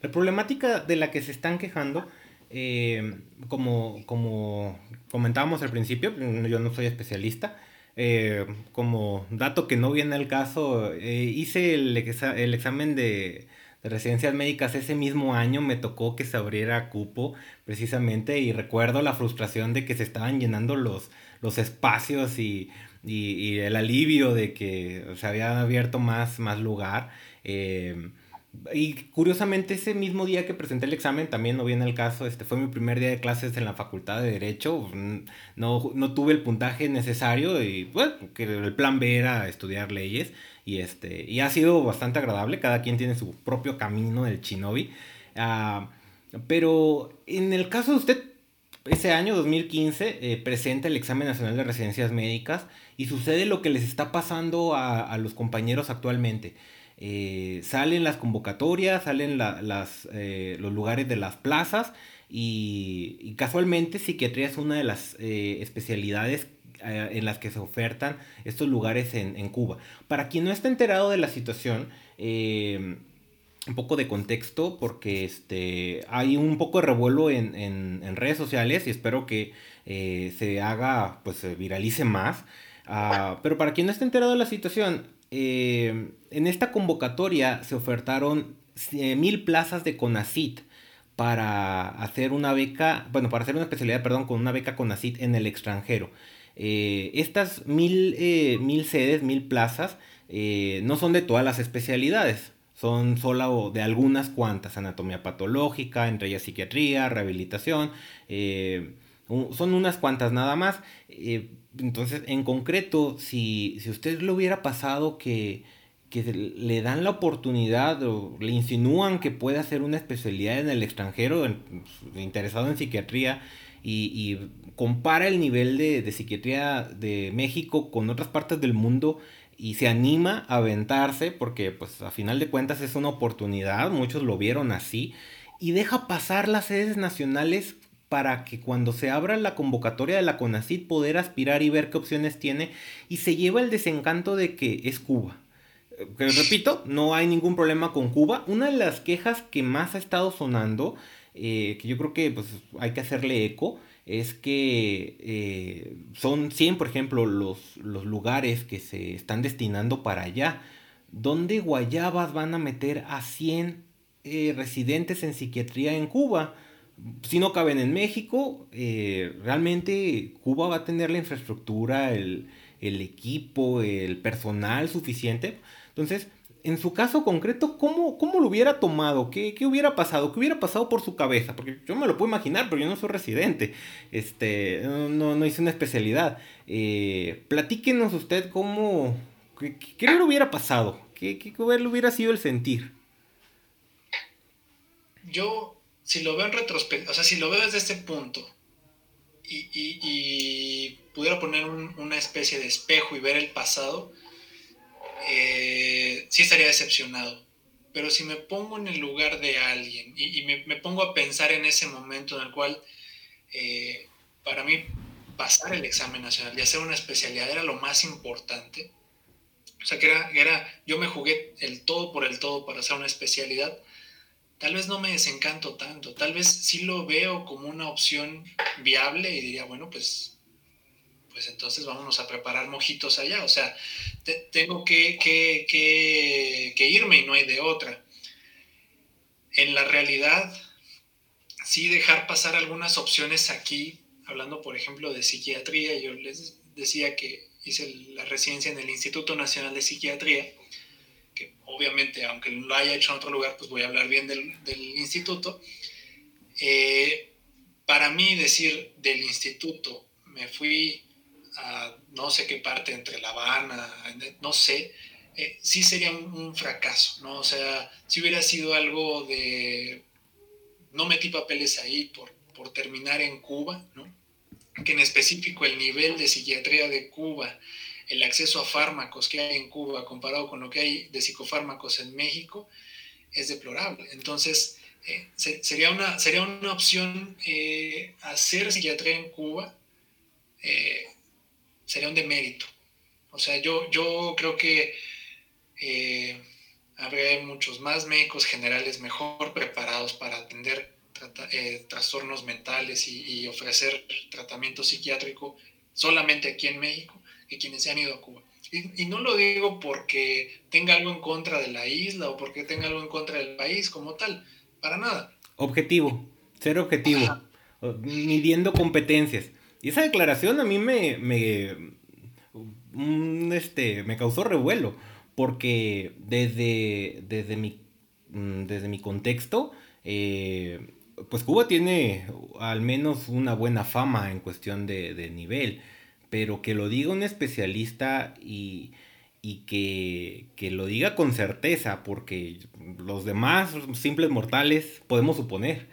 Speaker 1: La problemática de la que se están quejando, eh, como, como comentábamos al principio, yo no soy especialista, eh, como dato que no viene al caso, eh, hice el, el examen de, de, residencias médicas ese mismo año, me tocó que se abriera cupo precisamente y recuerdo la frustración de que se estaban llenando los, los espacios y, y, el alivio de que se había abierto más, más lugar. Eh, y curiosamente ese mismo día que presenté el examen, también no viene el caso, este fue mi primer día de clases en la Facultad de Derecho, no, no tuve el puntaje necesario y bueno, que el plan B era estudiar leyes y, este, y ha sido bastante agradable, cada quien tiene su propio camino del chinobi ah, pero en el caso de usted, ese año 2015 eh, presenta el examen nacional de residencias médicas y sucede lo que les está pasando a, a los compañeros actualmente eh, salen las convocatorias, salen las, eh, los lugares de las plazas y, casualmente psiquiatría es una de las eh, especialidades en las que se ofertan estos lugares en, Cuba. Para quien no está enterado de la situación, un poco de contexto porque este, hay un poco de revuelo en, redes sociales y espero que se haga, pues se viralice más. Ah, pero para quien no está enterado de la situación, en esta convocatoria se ofertaron mil plazas de CONACIT para hacer una beca, bueno, para hacer una especialidad, perdón, con una beca CONACIT en el extranjero. Eh, estas mil, eh, mil, sedes, mil plazas, eh, no son de todas las especialidades, son solo de algunas cuantas, anatomía patológica, entre ellas psiquiatría, rehabilitación, son unas cuantas nada más. Entonces, en concreto, si, si usted le hubiera pasado que que le dan la oportunidad o le insinúan que puede hacer una especialidad en el extranjero, pues, interesado en psiquiatría, y, compara el nivel de, psiquiatría de México con otras partes del mundo y se anima a aventarse, porque pues a final de cuentas es una oportunidad, muchos lo vieron así, y deja pasar las sedes nacionales para que cuando se abra la convocatoria de la CONACID poder aspirar y ver qué opciones tiene, y se lleva el desencanto de que es Cuba que repito, no hay ningún problema con Cuba. Una de las quejas que más ha estado sonando, eh, que yo creo que pues, hay que hacerle eco, es que eh, son 100, por ejemplo, los, los lugares que se están destinando para allá. ¿Dónde guayabas van a meter a 100 eh, residentes en psiquiatría en Cuba? Si no caben en México, realmente Cuba va a tener la infraestructura, el, el equipo, el personal suficiente entonces, en su caso concreto, ¿cómo, cómo lo hubiera tomado? ¿Qué, ¿Qué, hubiera pasado? ¿Qué hubiera pasado por su cabeza? Porque yo me lo puedo imaginar, pero yo no soy residente. Este, no, no hice una especialidad. Eh, platíquenos usted cómo... ¿Qué, qué le hubiera pasado? ¿Qué, ¿Qué, hubiera sido el sentir?
Speaker 2: Yo, si lo veo en retrospectiva, o sea, si lo veo desde este punto y, y, y pudiera poner una especie de espejo y ver el pasado, eh, sí estaría decepcionado. Pero si me pongo en el lugar de alguien y, me, pongo a pensar en ese momento en el cual eh, para mí pasar el examen nacional y hacer una especialidad era lo más importante, o sea que era, era, yo me jugué el todo por el todo para hacer una especialidad, tal vez no me desencanto tanto, tal vez sí lo veo como una opción viable y diría, bueno, pues pues entonces vámonos a preparar mojitos allá. O sea, tengo que, que, irme y no hay de otra. En la realidad, sí dejar pasar algunas opciones aquí, hablando por ejemplo de psiquiatría, yo les decía que hice la residencia en el Instituto Nacional de Psiquiatría, que obviamente, aunque lo haya hecho en otro lugar, pues voy a hablar bien del, instituto. Eh, para mí decir del instituto, me fui no sé qué parte entre La Habana, no sé, eh, sí sería un, fracaso, ¿no? O sea, si hubiera sido algo de, no metí papeles ahí por, por terminar en Cuba, ¿no? Que en específico el nivel de psiquiatría de Cuba, el acceso a fármacos que hay en Cuba comparado con lo que hay de psicofármacos en México, es deplorable. Entonces, eh, sería, una, sería una opción eh, hacer psiquiatría en Cuba sería un demérito. O sea, yo, yo creo que eh, habría muchos más médicos generales mejor preparados para atender eh, trastornos mentales y, ofrecer tratamiento psiquiátrico solamente aquí en México que quienes se han ido a Cuba. Y, no lo digo porque tenga algo en contra de la isla o porque tenga algo en contra del país como tal, para nada.
Speaker 1: Objetivo, ser objetivo, midiendo competencias. Y esa declaración a mí me, me, este, me causó revuelo, porque desde, desde, mi, mm, desde mi contexto, eh, pues Cuba tiene al menos una buena fama en cuestión de, nivel, pero que lo diga un especialista y, y que, que, lo diga con certeza, porque los demás simples mortales podemos suponer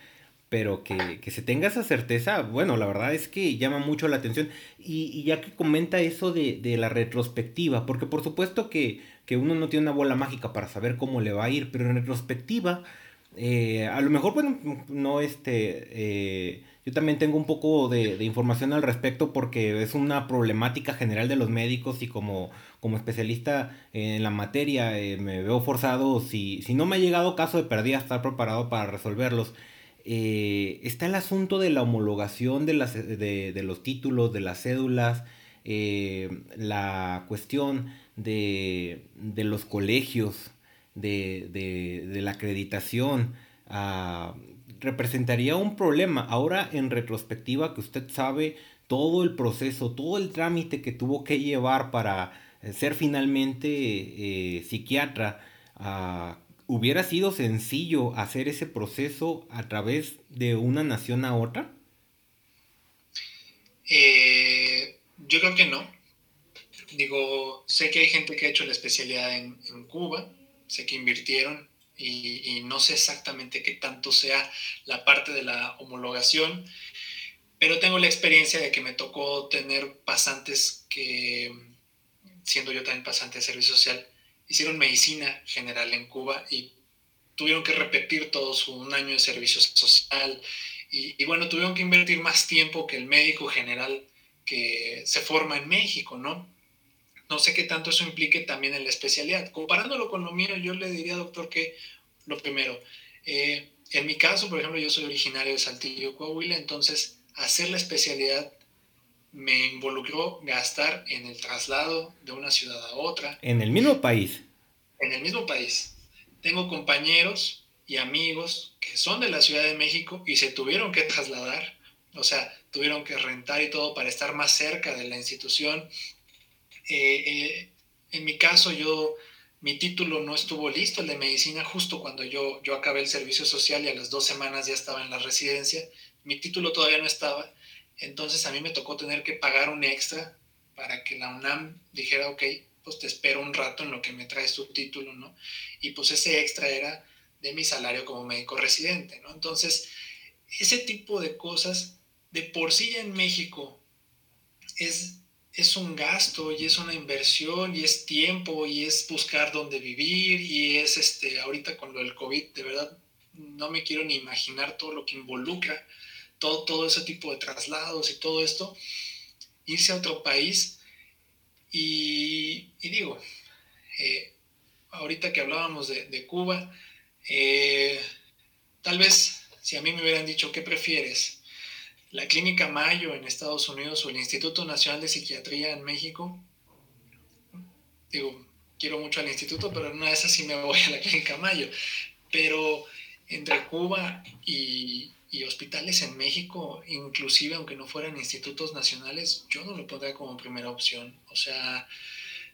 Speaker 1: pero que, se tenga esa certeza, bueno, la verdad es que llama mucho la atención. Y, ya que comenta eso de, la retrospectiva, porque por supuesto que, uno no tiene una bola mágica para saber cómo le va a ir, pero en retrospectiva, eh, a lo mejor, bueno, no este, eh, yo también tengo un poco de, información al respecto porque es una problemática general de los médicos y como, como especialista en la materia eh, me veo forzado, si, si no me ha llegado caso de pérdida, estar preparado para resolverlos. Eh, está el asunto de la homologación de, las, de, los títulos, de las cédulas. la cuestión de, los colegios, de, la acreditación, representaría un problema. Ahora, en retrospectiva, que usted sabe todo el proceso, todo el trámite que tuvo que llevar para eh, ser finalmente eh, psiquiatra, ah, ¿hubiera sido sencillo hacer ese proceso a través de una nación a otra?
Speaker 2: Eh, yo creo que no. Digo, sé que hay gente que ha hecho la especialidad en, Cuba, sé que invirtieron y, no sé exactamente qué tanto sea la parte de la homologación, pero tengo la experiencia de que me tocó tener pasantes que, siendo yo también pasante de servicio social, hicieron medicina general en Cuba y tuvieron que repetir todo su un año de servicio social y, bueno, tuvieron que invertir más tiempo que el médico general que se forma en México, ¿no? No sé qué tanto eso implique también en la especialidad. Comparándolo con lo mío, yo le diría, doctor, que lo primero, eh, en mi caso, por ejemplo, yo soy originario de Saltillo, Coahuila, entonces hacer la especialidad me involucró gastar en el traslado de una ciudad a otra.
Speaker 1: En el mismo país.
Speaker 2: En el mismo país. Tengo compañeros y amigos que son de la Ciudad de México y se tuvieron que trasladar, o sea, tuvieron que rentar y todo para estar más cerca de la institución eh, eh, en mi caso, yo, mi título no estuvo listo, el de medicina, justo cuando yo, yo acabé el servicio social y a las dos semanas ya estaba en la residencia. Mi título todavía no estaba, entonces a mí me tocó tener que pagar un extra para que la UNAM dijera, ok, pues te espero un rato en lo que me traes tu título, ¿no? Y pues ese extra era de mi salario como médico residente, ¿no? Entonces, ese tipo de cosas, de por sí en México, es es un gasto y es una inversión y es tiempo y es buscar dónde vivir y es este ahorita con lo del COVID, de verdad no me quiero ni imaginar todo lo que involucra todo, todo ese tipo de traslados y todo esto, irse a otro país y, digo, eh, ahorita que hablábamos de, Cuba, eh, tal vez si a mí me hubieran dicho, ¿qué prefieres? La Clínica Mayo en Estados Unidos o el Instituto Nacional de Psiquiatría en México. Digo, quiero mucho al instituto, pero no es así me voy a la Clínica Mayo. Pero entre Cuba y, hospitales en México, inclusive aunque no fueran institutos nacionales, yo no lo pondría como primera opción. O sea,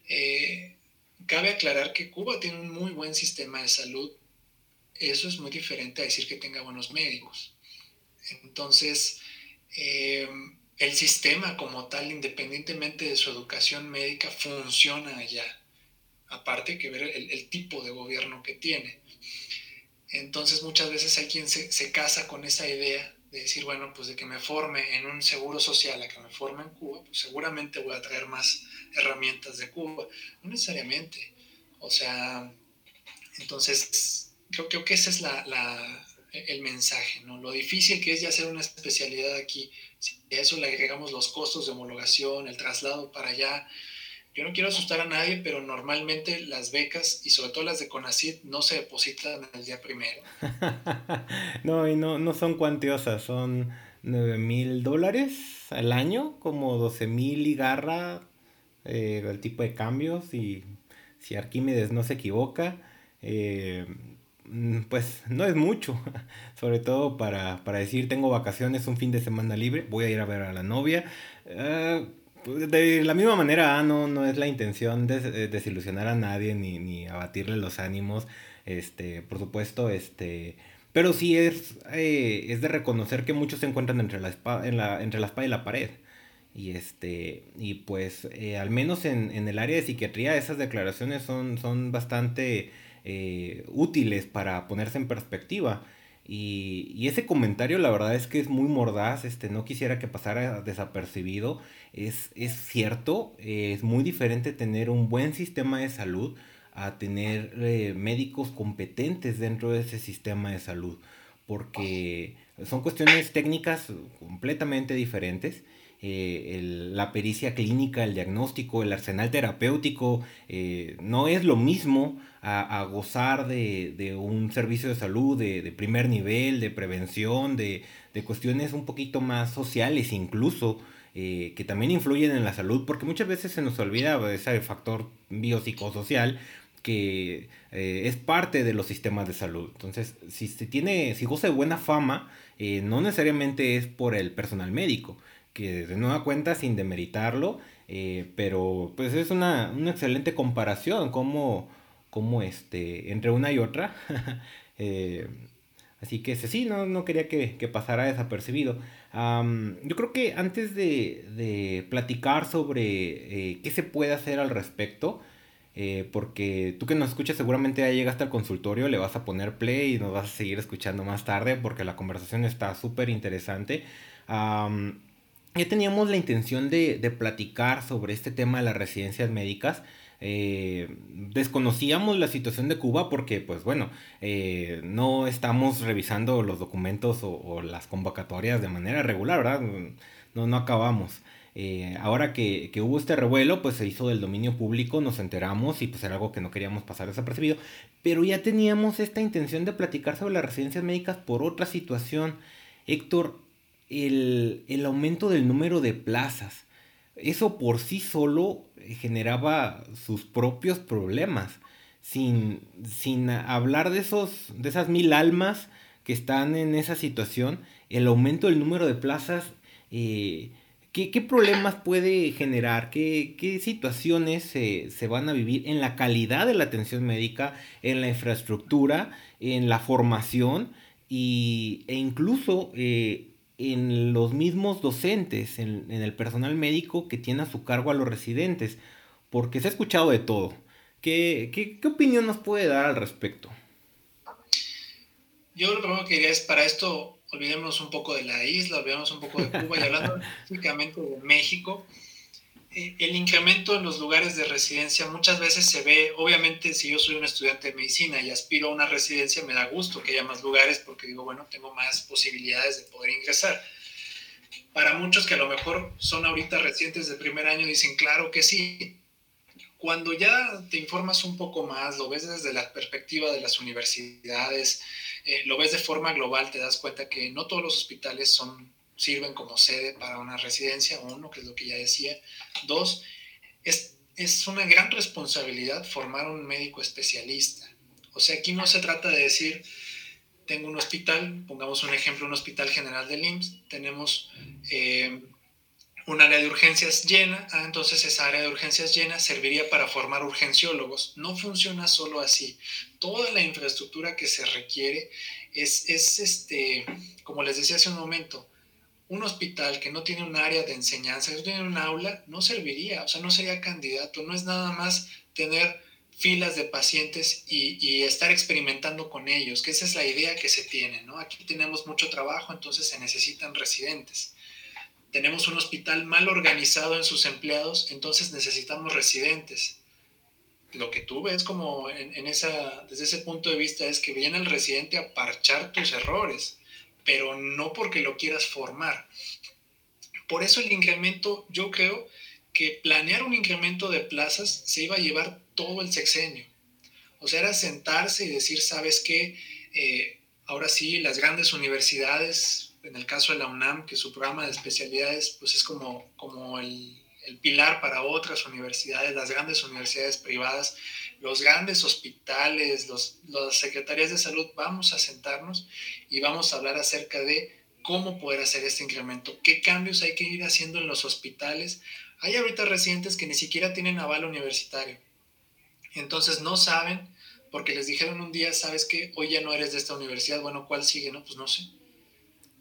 Speaker 2: eh, cabe aclarar que Cuba tiene un muy buen sistema de salud. Eso es muy diferente a decir que tenga buenos médicos. Entonces, eh, el sistema como tal, independientemente de su educación médica, funciona allá. Aparte que ver el, tipo de gobierno que tiene. Entonces muchas veces hay quien se, casa con esa idea de decir, bueno, pues de que me forme en un seguro social a que me forme en Cuba, pues seguramente voy a traer más herramientas de Cuba. No necesariamente. O sea, entonces creo, creo que esa es la, el mensaje, ¿no? Lo difícil que es ya hacer una especialidad aquí. Si a eso le agregamos los costos de homologación, el traslado para allá. Yo no quiero asustar a nadie, pero normalmente las becas y sobre todo las de CONACYT no se depositan el día primero.
Speaker 1: no, y no, no son cuantiosas, son 9 mil dólares al año, como 12 mil y garra eh, el tipo de cambios y si Arquímedes no se equivoca. Eh, pues no es mucho, sobre todo para, decir tengo vacaciones, un fin de semana libre, voy a ir a ver a la novia. Pues, de la misma manera, ah, no, no es la intención de, desilusionar a nadie ni, abatirle los ánimos, este, por supuesto, este, pero sí es, eh, es de reconocer que muchos se encuentran entre la, espada, la, entre la espada y la pared. Y este, y pues eh, al menos en, en, el área de psiquiatría esas declaraciones son, son bastante eh, útiles para ponerse en perspectiva. Y, ese comentario la verdad es que es muy mordaz, este, no quisiera que pasara desapercibido. Es, es cierto, es muy diferente tener un buen sistema de salud a tener eh, médicos competentes dentro de ese sistema de salud, porque son cuestiones técnicas completamente diferentes eh, la pericia clínica, el diagnóstico, el arsenal terapéutico, eh, no es lo mismo a, gozar de, un servicio de salud de, primer nivel, de prevención, de, cuestiones un poquito más sociales incluso. eh, que también influyen en la salud, porque muchas veces se nos olvida ese factor biopsicosocial que es parte de los sistemas de salud. Entonces, si se tiene, si goza de buena fama, no necesariamente es por el personal médico, que de nueva cuenta, sin demeritarlo, pero pues es una, una excelente comparación como, como este, entre una y otra. así que sí, no, no quería que, que pasara desapercibido yo creo que antes de, platicar sobre eh, qué se puede hacer al respecto, eh, porque tú que nos escuchas seguramente ya llegaste al consultorio, le vas a poner play y nos vas a seguir escuchando más tarde porque la conversación está súper interesante. Ya teníamos la intención de, de platicar sobre este tema de las residencias médicas. Eh, desconocíamos la situación de Cuba porque, pues bueno, eh, no estamos revisando los documentos o, las convocatorias de manera regular, ¿verdad? No, no acabamos. Eh, ahora que, que, hubo este revuelo, pues se hizo del dominio público, nos enteramos y pues era algo que no queríamos pasar desapercibido, pero ya teníamos esta intención de platicar sobre las residencias médicas por otra situación. Héctor, el, el aumento del número de plazas eso por sí solo generaba sus propios problemas. Sin, sin hablar de, esos, de esas mil almas que están en esa situación, el aumento del número de plazas, eh, ¿qué, problemas puede generar? ¿Qué, qué situaciones se, van a vivir en la calidad de la atención médica, en la infraestructura, en la formación y, e incluso eh, en los mismos docentes, en, el personal médico que tiene a su cargo a los residentes, porque se ha escuchado de todo. ¿Qué, qué, opinión nos puede dar al respecto?
Speaker 2: Yo lo primero que diría es, para esto, olvidemos un poco de la isla, olvidemos un poco de Cuba y hablando específicamente de México, el incremento en los lugares de residencia muchas veces se ve, obviamente si yo soy un estudiante de medicina y aspiro a una residencia, me da gusto que haya más lugares porque digo, bueno, tengo más posibilidades de poder ingresar. Para muchos que a lo mejor son ahorita residentes de primer año dicen, claro que sí. Cuando ya te informas un poco más, lo ves desde la perspectiva de las universidades, eh, lo ves de forma global, te das cuenta que no todos los hospitales son sirven como sede para una residencia, uno, que es lo que ya decía. Dos, es, es una gran responsabilidad formar un médico especialista. O sea, aquí no se trata de decir, tengo un hospital, pongamos un ejemplo, un hospital general del IMSS, tenemos eh, un área de urgencias llena, ah, entonces esa área de urgencias llena serviría para formar urgenciólogos. No funciona solo así. Toda la infraestructura que se requiere es, es este, como les decía hace un momento, un hospital que no tiene un área de enseñanza, que no tiene un aula, no serviría, o sea, no sería candidato. No es nada más tener filas de pacientes y, estar experimentando con ellos, que esa es la idea que se tiene, ¿no? Aquí tenemos mucho trabajo, entonces se necesitan residentes. Tenemos un hospital mal organizado en sus empleados, entonces necesitamos residentes. Lo que tú ves como en esa, desde ese punto de vista es que viene el residente a parchar tus errores pero no porque lo quieras formar. Por eso el incremento, yo creo que planear un incremento de plazas se iba a llevar todo el sexenio. O sea, era sentarse y decir, ¿sabes qué? Eh, ahora sí, las grandes universidades, en el caso de la UNAM, que su programa de especialidades pues es como, como el, el pilar para otras universidades, las grandes universidades privadas, los grandes hospitales, los, las secretarías de salud, vamos a sentarnos y vamos a hablar acerca de cómo poder hacer este incremento, qué cambios hay que ir haciendo en los hospitales. Hay ahorita residentes que ni siquiera tienen aval universitario. Entonces no saben, porque les dijeron un día, sabes que hoy ya no eres de esta universidad, bueno, ¿cuál sigue? No, pues no sé.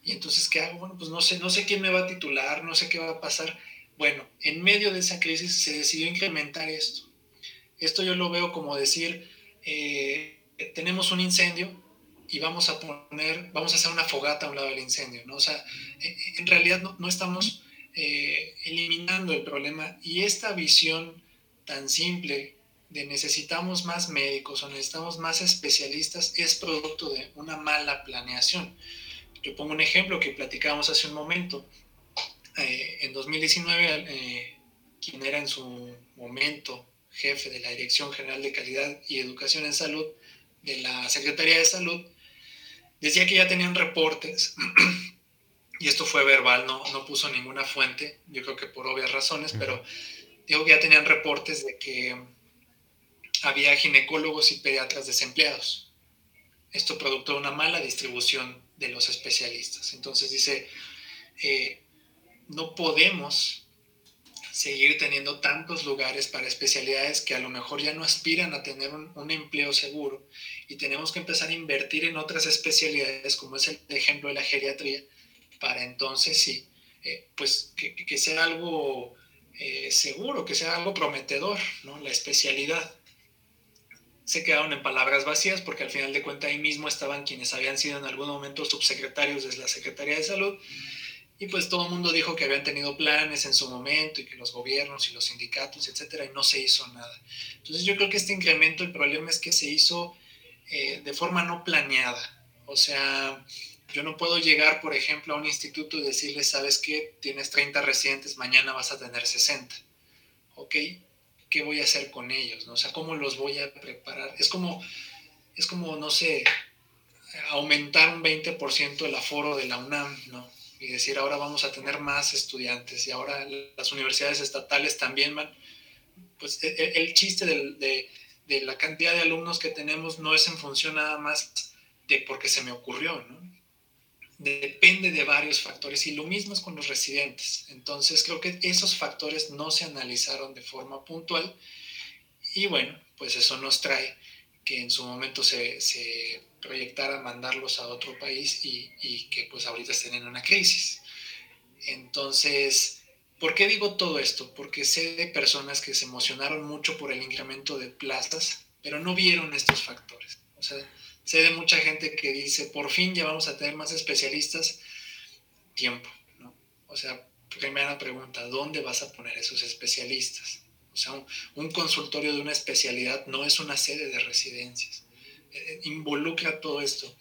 Speaker 2: Y entonces, ¿qué hago? Bueno, pues no sé, no sé quién me va a titular, no sé qué va a pasar. Bueno, en medio de esa crisis se decidió incrementar esto. Esto yo lo veo como decir, eh, tenemos un incendio y vamos a poner, vamos a hacer una fogata a un lado del incendio, ¿no? O sea, en realidad no, estamos eh, eliminando el problema y esta visión tan simple de necesitamos más médicos o necesitamos más especialistas es producto de una mala planeación. Yo pongo un ejemplo que platicábamos hace un momento. Eh, en 2019, quien era en su momento jefe de la Dirección General de Calidad y Educación en Salud de la Secretaría de Salud, decía que ya tenían reportes y esto fue verbal, no, no puso ninguna fuente, yo creo que por obvias razones, pero dijo que ya tenían reportes de que había ginecólogos y pediatras desempleados. Esto producto de una mala distribución de los especialistas. Entonces dice, eh, no podemos seguir teniendo tantos lugares para especialidades que a lo mejor ya no aspiran a tener un, empleo seguro y tenemos que empezar a invertir en otras especialidades, como es el ejemplo de la geriatría, para entonces sí, eh, pues que, sea algo eh, seguro, que sea algo prometedor, ¿no? La especialidad. Se quedaron en palabras vacías porque al final de cuentas ahí mismo estaban quienes habían sido en algún momento subsecretarios de la Secretaría de Salud y pues todo el mundo dijo que habían tenido planes en su momento y que los gobiernos y los sindicatos, etcétera, y no se hizo nada. Entonces yo creo que este incremento, el problema es que se hizo eh, de forma no planeada. O sea, yo no puedo llegar, por ejemplo, a un instituto y decirle, sabes qué, tienes 30 residentes, mañana vas a tener 60. ¿Ok? ¿Qué voy a hacer con ellos? ¿no? O sea, ¿cómo los voy a preparar? Es como, es como no sé, aumentar un 20% el aforo de la UNAM, ¿no? Y decir ahora vamos a tener más estudiantes y ahora las universidades estatales también van, pues e, e, el, chiste de, de, la cantidad de alumnos que tenemos no es en función nada más de porque se me ocurrió, ¿no? Depende de varios factores y lo mismo es con los residentes. Entonces creo que esos factores no se analizaron de forma puntual y bueno, pues eso nos trae que en su momento se, se proyectara mandarlos a otro país y, y, que pues ahorita estén en una crisis. Entonces, ¿por qué digo todo esto? Porque sé de personas que se emocionaron mucho por el incremento de plazas, pero no vieron estos factores. O sea, sé de mucha gente que dice, por fin ya vamos a tener más especialistas, tiempo, ¿no? O sea, primera pregunta, ¿dónde vas a poner esos especialistas? O sea, un, consultorio de una especialidad no es una sede de residencias. Eh, involucra todo esto.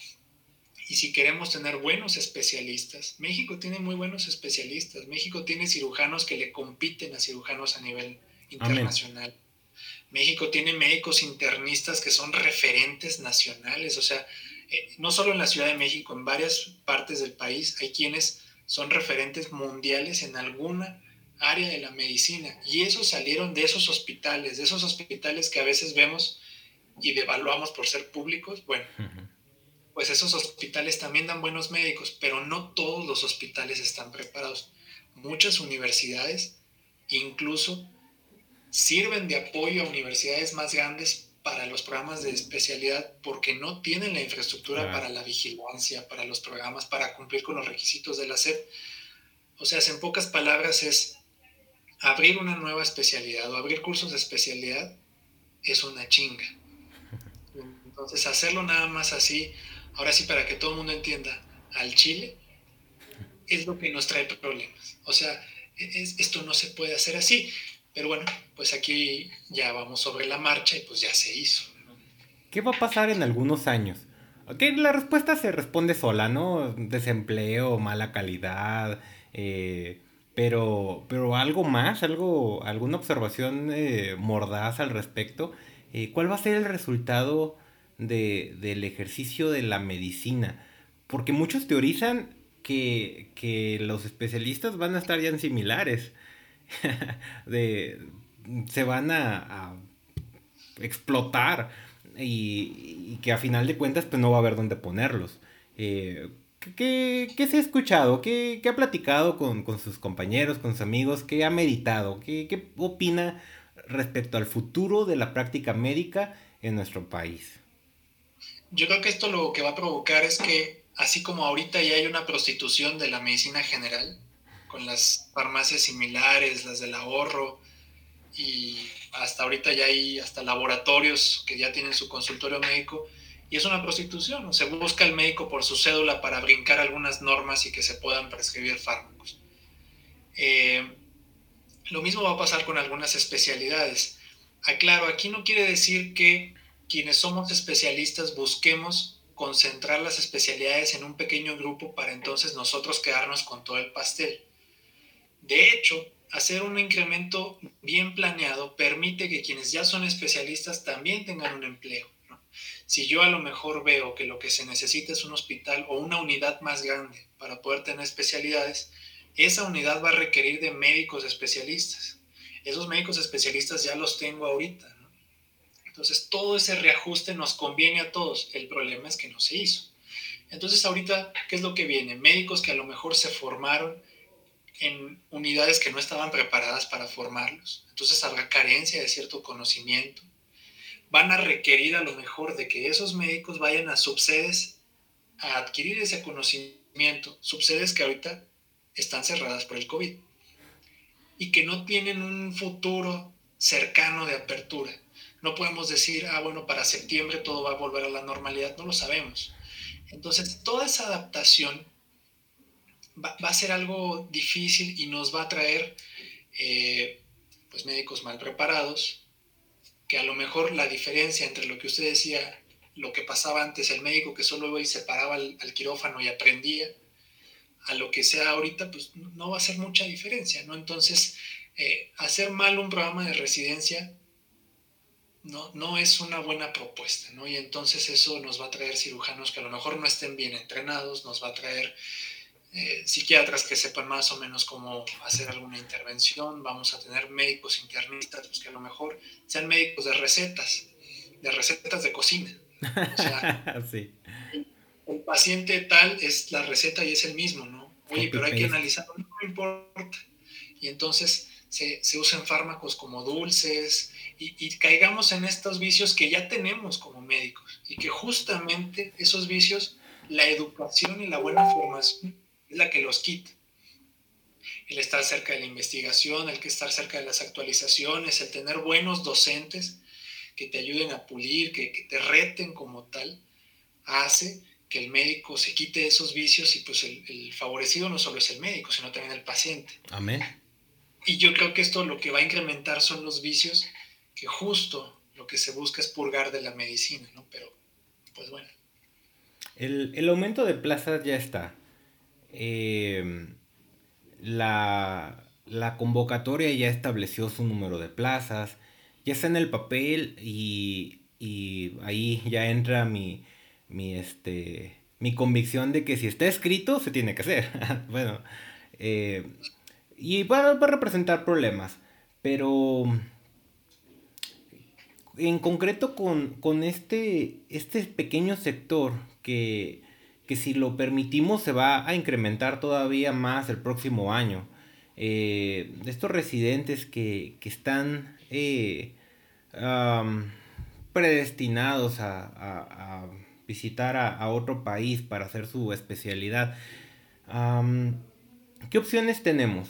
Speaker 2: Y si queremos tener buenos especialistas, México tiene muy buenos especialistas. México tiene cirujanos que le compiten a cirujanos a nivel internacional. México tiene médicos internistas que son referentes nacionales. O sea, eh, no solo en la Ciudad de México, en varias partes del país hay quienes son referentes mundiales en alguna área de la medicina. Y esos salieron de esos hospitales, de esos hospitales que a veces vemos y devaluamos por ser públicos. Bueno, pues esos hospitales también dan buenos médicos, pero no todos los hospitales están preparados. Muchas universidades incluso sirven de apoyo a universidades más grandes para los programas de especialidad porque no tienen la infraestructura para la vigilancia, para los programas, para cumplir con los requisitos de la SEP. O sea, en pocas palabras es abrir una nueva especialidad o abrir cursos de especialidad es una chinga. Entonces, hacerlo nada más así, ahora sí, para que todo el mundo entienda, al Chile, es lo que nos trae problemas. O sea, esto no se puede hacer así. Pero bueno, pues aquí ya vamos sobre la marcha y pues ya se hizo.
Speaker 1: ¿Qué va a pasar en algunos años? Que la respuesta se responde sola, ¿no? Desempleo, mala calidad, eh, pero, pero algo más, algo, alguna observación eh, mordaz al respecto. Eh, ¿Cuál va a ser el resultado de, del ejercicio de la medicina? Porque muchos teorizan que, que los especialistas van a estar ya en similares. de, se van a, a explotar y, y, que a final de cuentas pues no va a haber dónde ponerlos. Eh, ¿Qué, se ha escuchado? ¿Qué, ha platicado con, sus compañeros, con sus amigos? ¿Qué ha meditado? ¿Qué, opina respecto al futuro de la práctica médica en nuestro país?
Speaker 2: Yo creo que esto lo que va a provocar es que, así como ahorita ya hay una prostitución de la medicina general, con las farmacias similares, las del ahorro, y hasta ahorita ya hay hasta laboratorios que ya tienen su consultorio médico, y es una prostitución. Se busca el médico por su cédula para brincar algunas normas y que se puedan prescribir fármacos. Eh, lo mismo va a pasar con algunas especialidades. Aclaro, aquí no quiere decir que quienes somos especialistas busquemos concentrar las especialidades en un pequeño grupo para entonces nosotros quedarnos con todo el pastel. De hecho, hacer un incremento bien planeado permite que quienes ya son especialistas también tengan un empleo Si yo a lo mejor veo que lo que se necesita es un hospital o una unidad más grande para poder tener especialidades, esa unidad va a requerir de médicos especialistas. Esos médicos especialistas ya los tengo ahorita. Entonces, todo ese reajuste nos conviene a todos. El problema es que no se hizo. Entonces, ahorita, ¿qué es lo que viene? Médicos que a lo mejor se formaron en unidades que no estaban preparadas para formarlos. Entonces, habrá carencia de cierto conocimiento. Van a requerir a lo mejor de que esos médicos vayan a subsedes a adquirir ese conocimiento, subsedes que ahorita están cerradas por el COVID y que no tienen un futuro cercano de apertura. No podemos decir, ah, bueno, para septiembre todo va a volver a la normalidad, no lo sabemos. Entonces, toda esa adaptación va, a ser algo difícil y nos va a traer eh, pues médicos mal preparados, que a lo mejor la diferencia entre lo que usted decía, lo que pasaba antes, el médico que solo iba y se al, quirófano y aprendía, a lo que sea ahorita, pues no va a ser mucha diferencia, ¿no? Entonces, eh, hacer mal un programa de residencia no, no es una buena propuesta, ¿no? Y entonces eso nos va a traer cirujanos que a lo mejor no estén bien entrenados, nos va a traer eh, psiquiatras que sepan más o menos cómo hacer alguna intervención, vamos a tener médicos internistas pues que a lo mejor sean médicos de recetas, de recetas de cocina. O sea, sí. el, paciente tal es la receta y es el mismo, ¿no? Oye, pero hay que analizarlo, no importa. Y entonces se, se usan fármacos como dulces, y, caigamos en estos vicios que ya tenemos como médicos y que justamente esos vicios, la educación y la buena formación es la que los quita. El estar cerca de la investigación, el que estar cerca de las actualizaciones, el tener buenos docentes que te ayuden a pulir, que, que te reten como tal, hace que el médico se quite esos vicios y pues el, el, favorecido no solo es el médico, sino también el paciente.
Speaker 1: Amén.
Speaker 2: Y yo creo que esto lo que va a incrementar son los vicios que justo lo que se busca es purgar de la medicina, ¿no? Pero, pues bueno.
Speaker 1: El, aumento de plazas ya está. Em, la, convocatoria ya estableció su número de plazas, ya está en el papel y, ahí ya entra mi, mi, este, mi convicción de que si está escrito se tiene que hacer. bueno, eh, y va, va a representar problemas, pero en concreto con, este, este pequeño sector que, si lo permitimos se va a incrementar todavía más el próximo año. Eh, estos residentes que, están eh, predestinados a, visitar a, otro país para hacer su especialidad. ¿Qué opciones tenemos?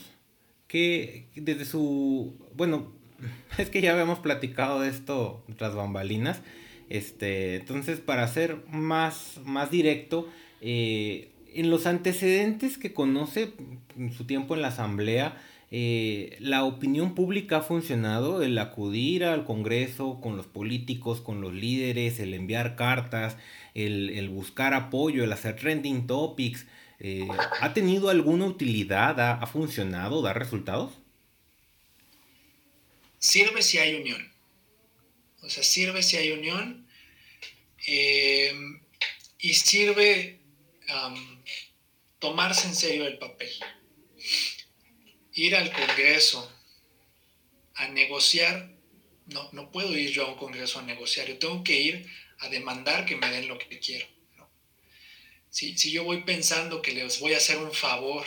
Speaker 1: Que desde su, bueno, es que ya habíamos platicado de esto tras bambalinas. Este, entonces, para ser más, más directo, eh, en los antecedentes que conoce en su tiempo en la asamblea, eh, la opinión pública ha funcionado, el acudir al Congreso con los políticos, con los líderes, el enviar cartas, el, buscar apoyo, el hacer trending topics, eh, ¿ha tenido alguna utilidad? ¿Ha, ¿Ha funcionado? ¿Da resultados?
Speaker 2: Sirve si hay unión. O sea, sirve si hay unión y sirve tomarse en serio el papel. Ir al Congreso a negociar, no, no puedo ir yo a un Congreso a negociar, yo tengo que ir a demandar que me den lo que quiero. Si, si yo voy pensando que les voy a hacer un favor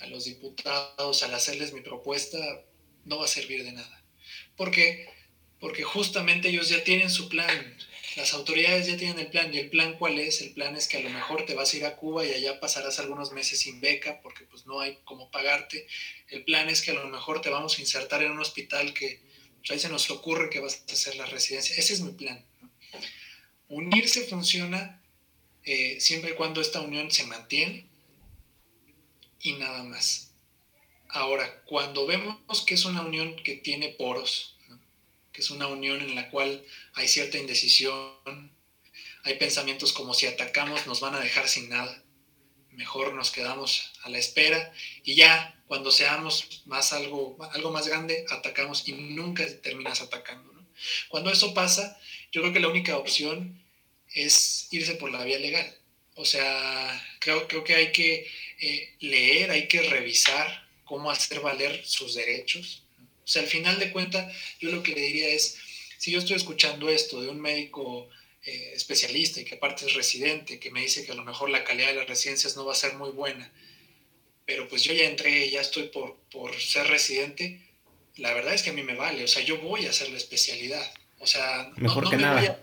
Speaker 2: a los diputados al hacerles mi propuesta, no va a servir de nada. ¿Por? Porque justamente ellos ya tienen su plan, las autoridades ya tienen el plan. ¿Y el plan cuál es? El plan es que a lo mejor te vas a ir a Cuba y allá pasarás algunos meses sin beca porque pues no hay cómo pagarte. El plan es que a lo mejor te vamos a insertar en un hospital que pues, ahí se nos ocurre que vas a hacer la residencia. Ese es mi plan. Unirse funciona eh, siempre y cuando esta unión se mantiene y nada más. Ahora, cuando vemos que es una unión que tiene poros, es una unión en la cual hay cierta indecisión, hay pensamientos como si atacamos nos van a dejar sin nada, mejor nos quedamos a la espera y ya cuando seamos más algo, algo más grande atacamos y nunca terminas atacando. Cuando eso pasa, yo creo que la única opción es irse por la vía legal. O sea, creo, creo que hay que eh, leer, hay que revisar cómo hacer valer sus derechos. O sea, al final de cuentas, yo lo que le diría es, si yo estoy escuchando esto de un médico eh, especialista y que aparte es residente, que me dice que a lo mejor la calidad de las residencias no va a ser muy buena, pero pues yo ya entré, ya estoy por, por ser residente, la verdad es que a mí me vale, o sea, yo voy a hacer la especialidad. O sea,
Speaker 1: Mejor no, que nada.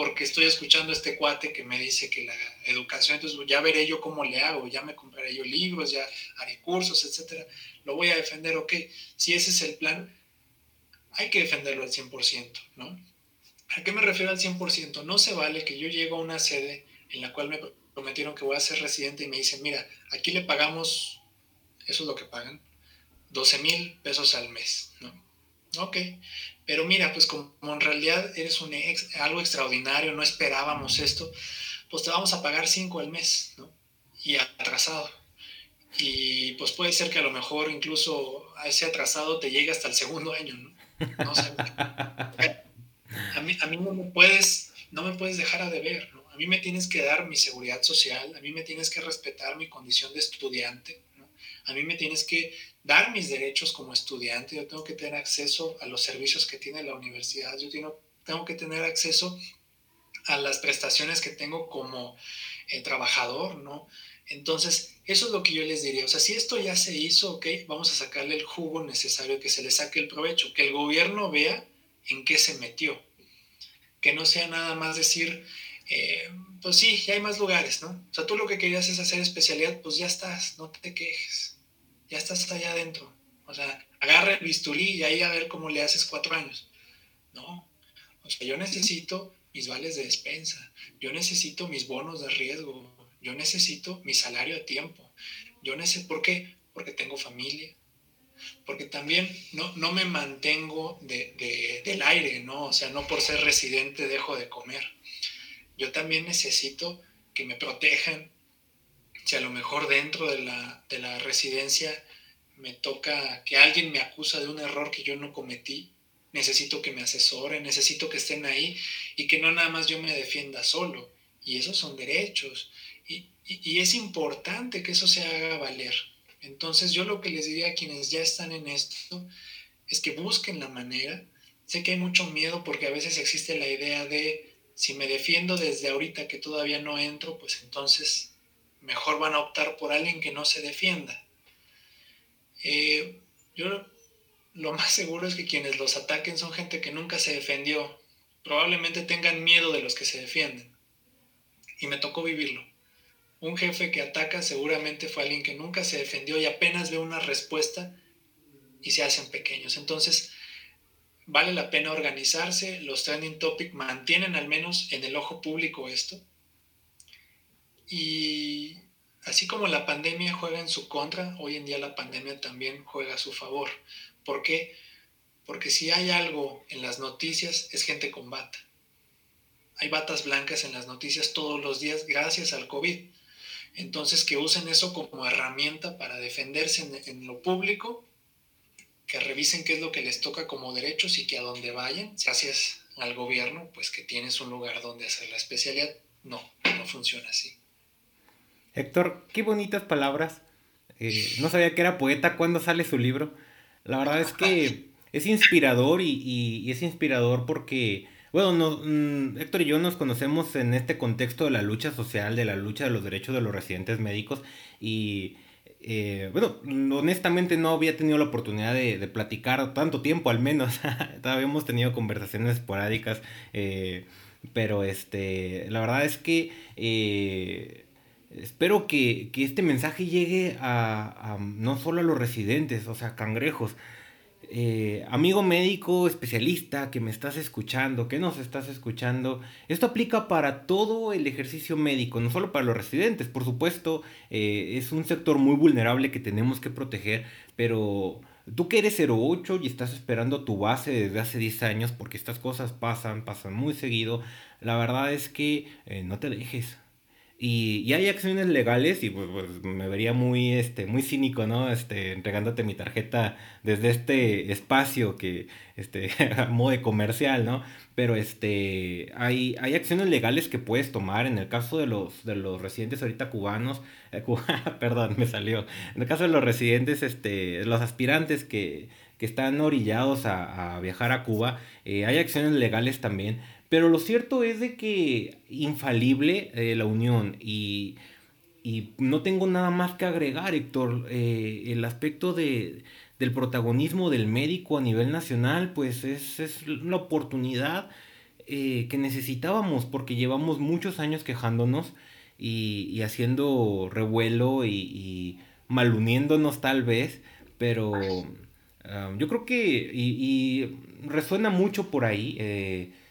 Speaker 2: Porque estoy escuchando a este cuate que me dice que la educación, entonces ya veré yo cómo le hago, ya me compraré yo libros, ya haré cursos, etcétera. Lo voy a defender, ok. Si ese es el plan, hay que defenderlo al 100%, ¿no? ¿A qué me refiero al 100%? No se vale que yo llego a una sede en la cual me prometieron que voy a ser residente y me dicen, mira, aquí le pagamos, eso es lo que pagan, 12 mil pesos al mes, ¿no? Ok, pero mira, pues como en realidad eres un algo extraordinario, no esperábamos esto, pues te vamos a pagar 5 al mes, ¿no? Y atrasado. Y pues puede ser que a lo mejor incluso a ese atrasado te llegue hasta el segundo año, ¿no? no sé. a, mí, a mí no me puedes, no me puedes dejar a deber, ¿no? A mí me tienes que dar mi seguridad social, a mí me tienes que respetar mi condición de estudiante, ¿no? A mí me tienes que dar mis derechos como estudiante, yo tengo que tener acceso a los servicios que tiene la universidad, yo tengo, tengo que tener acceso a las prestaciones que tengo como eh, trabajador, ¿no? Entonces, eso es lo que yo les diría. O sea, si esto ya se hizo, ok, vamos a sacarle el jugo necesario, que se le saque el provecho, que el gobierno vea en qué se metió. Que no sea nada más decir, eh, pues sí, ya hay más lugares, ¿no? O sea, tú lo que querías es hacer especialidad, pues ya estás, no te quejes ya estás allá adentro. O sea, agarra el bisturí y ahí a ver cómo le haces cuatro años. No, o sea, yo necesito mis vales de despensa, yo necesito mis bonos de riesgo, yo necesito mi salario a tiempo. Yo necesito, ¿por qué? Porque tengo familia, porque también no, no me mantengo de, del aire, ¿no? O sea, no por ser residente dejo de comer. Yo también necesito que me protejan, si a lo mejor dentro de la, residencia me toca que alguien me acusa de un error que yo no cometí, necesito que me asesoren, necesito que estén ahí y que no nada más yo me defienda solo. Y esos son derechos. Y, es importante que eso se haga valer. Entonces yo lo que les diría a quienes ya están en esto es que busquen la manera. Sé que hay mucho miedo porque a veces existe la idea de si me defiendo desde ahorita que todavía no entro, pues entonces mejor van a optar por alguien que no se defienda. Eh, yo lo más seguro es que quienes los ataquen son gente que nunca se defendió. Probablemente tengan miedo de los que se defienden. Y me tocó vivirlo. Un jefe que ataca seguramente fue alguien que nunca se defendió y apenas ve una respuesta y se hacen pequeños. Entonces, vale la pena organizarse. Los trending topic mantienen al menos en el ojo público esto y así como la pandemia juega en su contra, hoy en día la pandemia también juega a su favor. ¿Por qué? Porque si hay algo en las noticias es gente con bata. Hay batas blancas en las noticias todos los días gracias al COVID. Entonces que usen eso como herramienta para defenderse en, lo público, que revisen qué es lo que les toca como derechos y que a donde vayan, gracias al gobierno, pues que tienes un lugar donde hacer la especialidad. No, no funciona así.
Speaker 1: Héctor, qué bonitas palabras. Eh, no sabía que era poeta cuando sale su libro. La verdad es que es inspirador y, es inspirador porque, bueno, no, mm, Héctor y yo nos conocemos en este contexto de la lucha social, de la lucha de los derechos de los residentes médicos y, eh, bueno, honestamente no había tenido la oportunidad de, platicar tanto tiempo al menos. Todavía hemos tenido conversaciones esporádicas, eh, pero este, la verdad es que Espero que, este mensaje llegue a, no solo a los residentes, o sea, cangrejos. Eh, amigo médico especialista que me estás escuchando, que nos estás escuchando, esto aplica para todo el ejercicio médico, no solo para los residentes, por supuesto, eh, es un sector muy vulnerable que tenemos que proteger, pero tú que eres 08 y estás esperando tu base desde hace 10 años, porque estas cosas pasan, pasan muy seguido, la verdad es que eh, no te dejes, Y, hay acciones legales y pues, pues, me vería muy, este, muy cínico, ¿no? Este, entregándote mi tarjeta desde este espacio que, este, modo comercial, ¿no? Pero este, hay, hay acciones legales que puedes tomar en el caso de los, de los residentes ahorita cubanos, eh, perdón, me salió, en el caso de los residentes, este, los aspirantes que, que están orillados a, a viajar a Cuba, eh, hay acciones legales también pero lo cierto es de que infalible eh, la unión y, no tengo nada más que agregar, Héctor. Eh, el aspecto de, del protagonismo del médico a nivel nacional, pues es, es la oportunidad eh, que necesitábamos porque llevamos muchos años quejándonos y, haciendo revuelo y, maluniéndonos tal vez, pero ah, yo creo que y, resuena mucho por ahí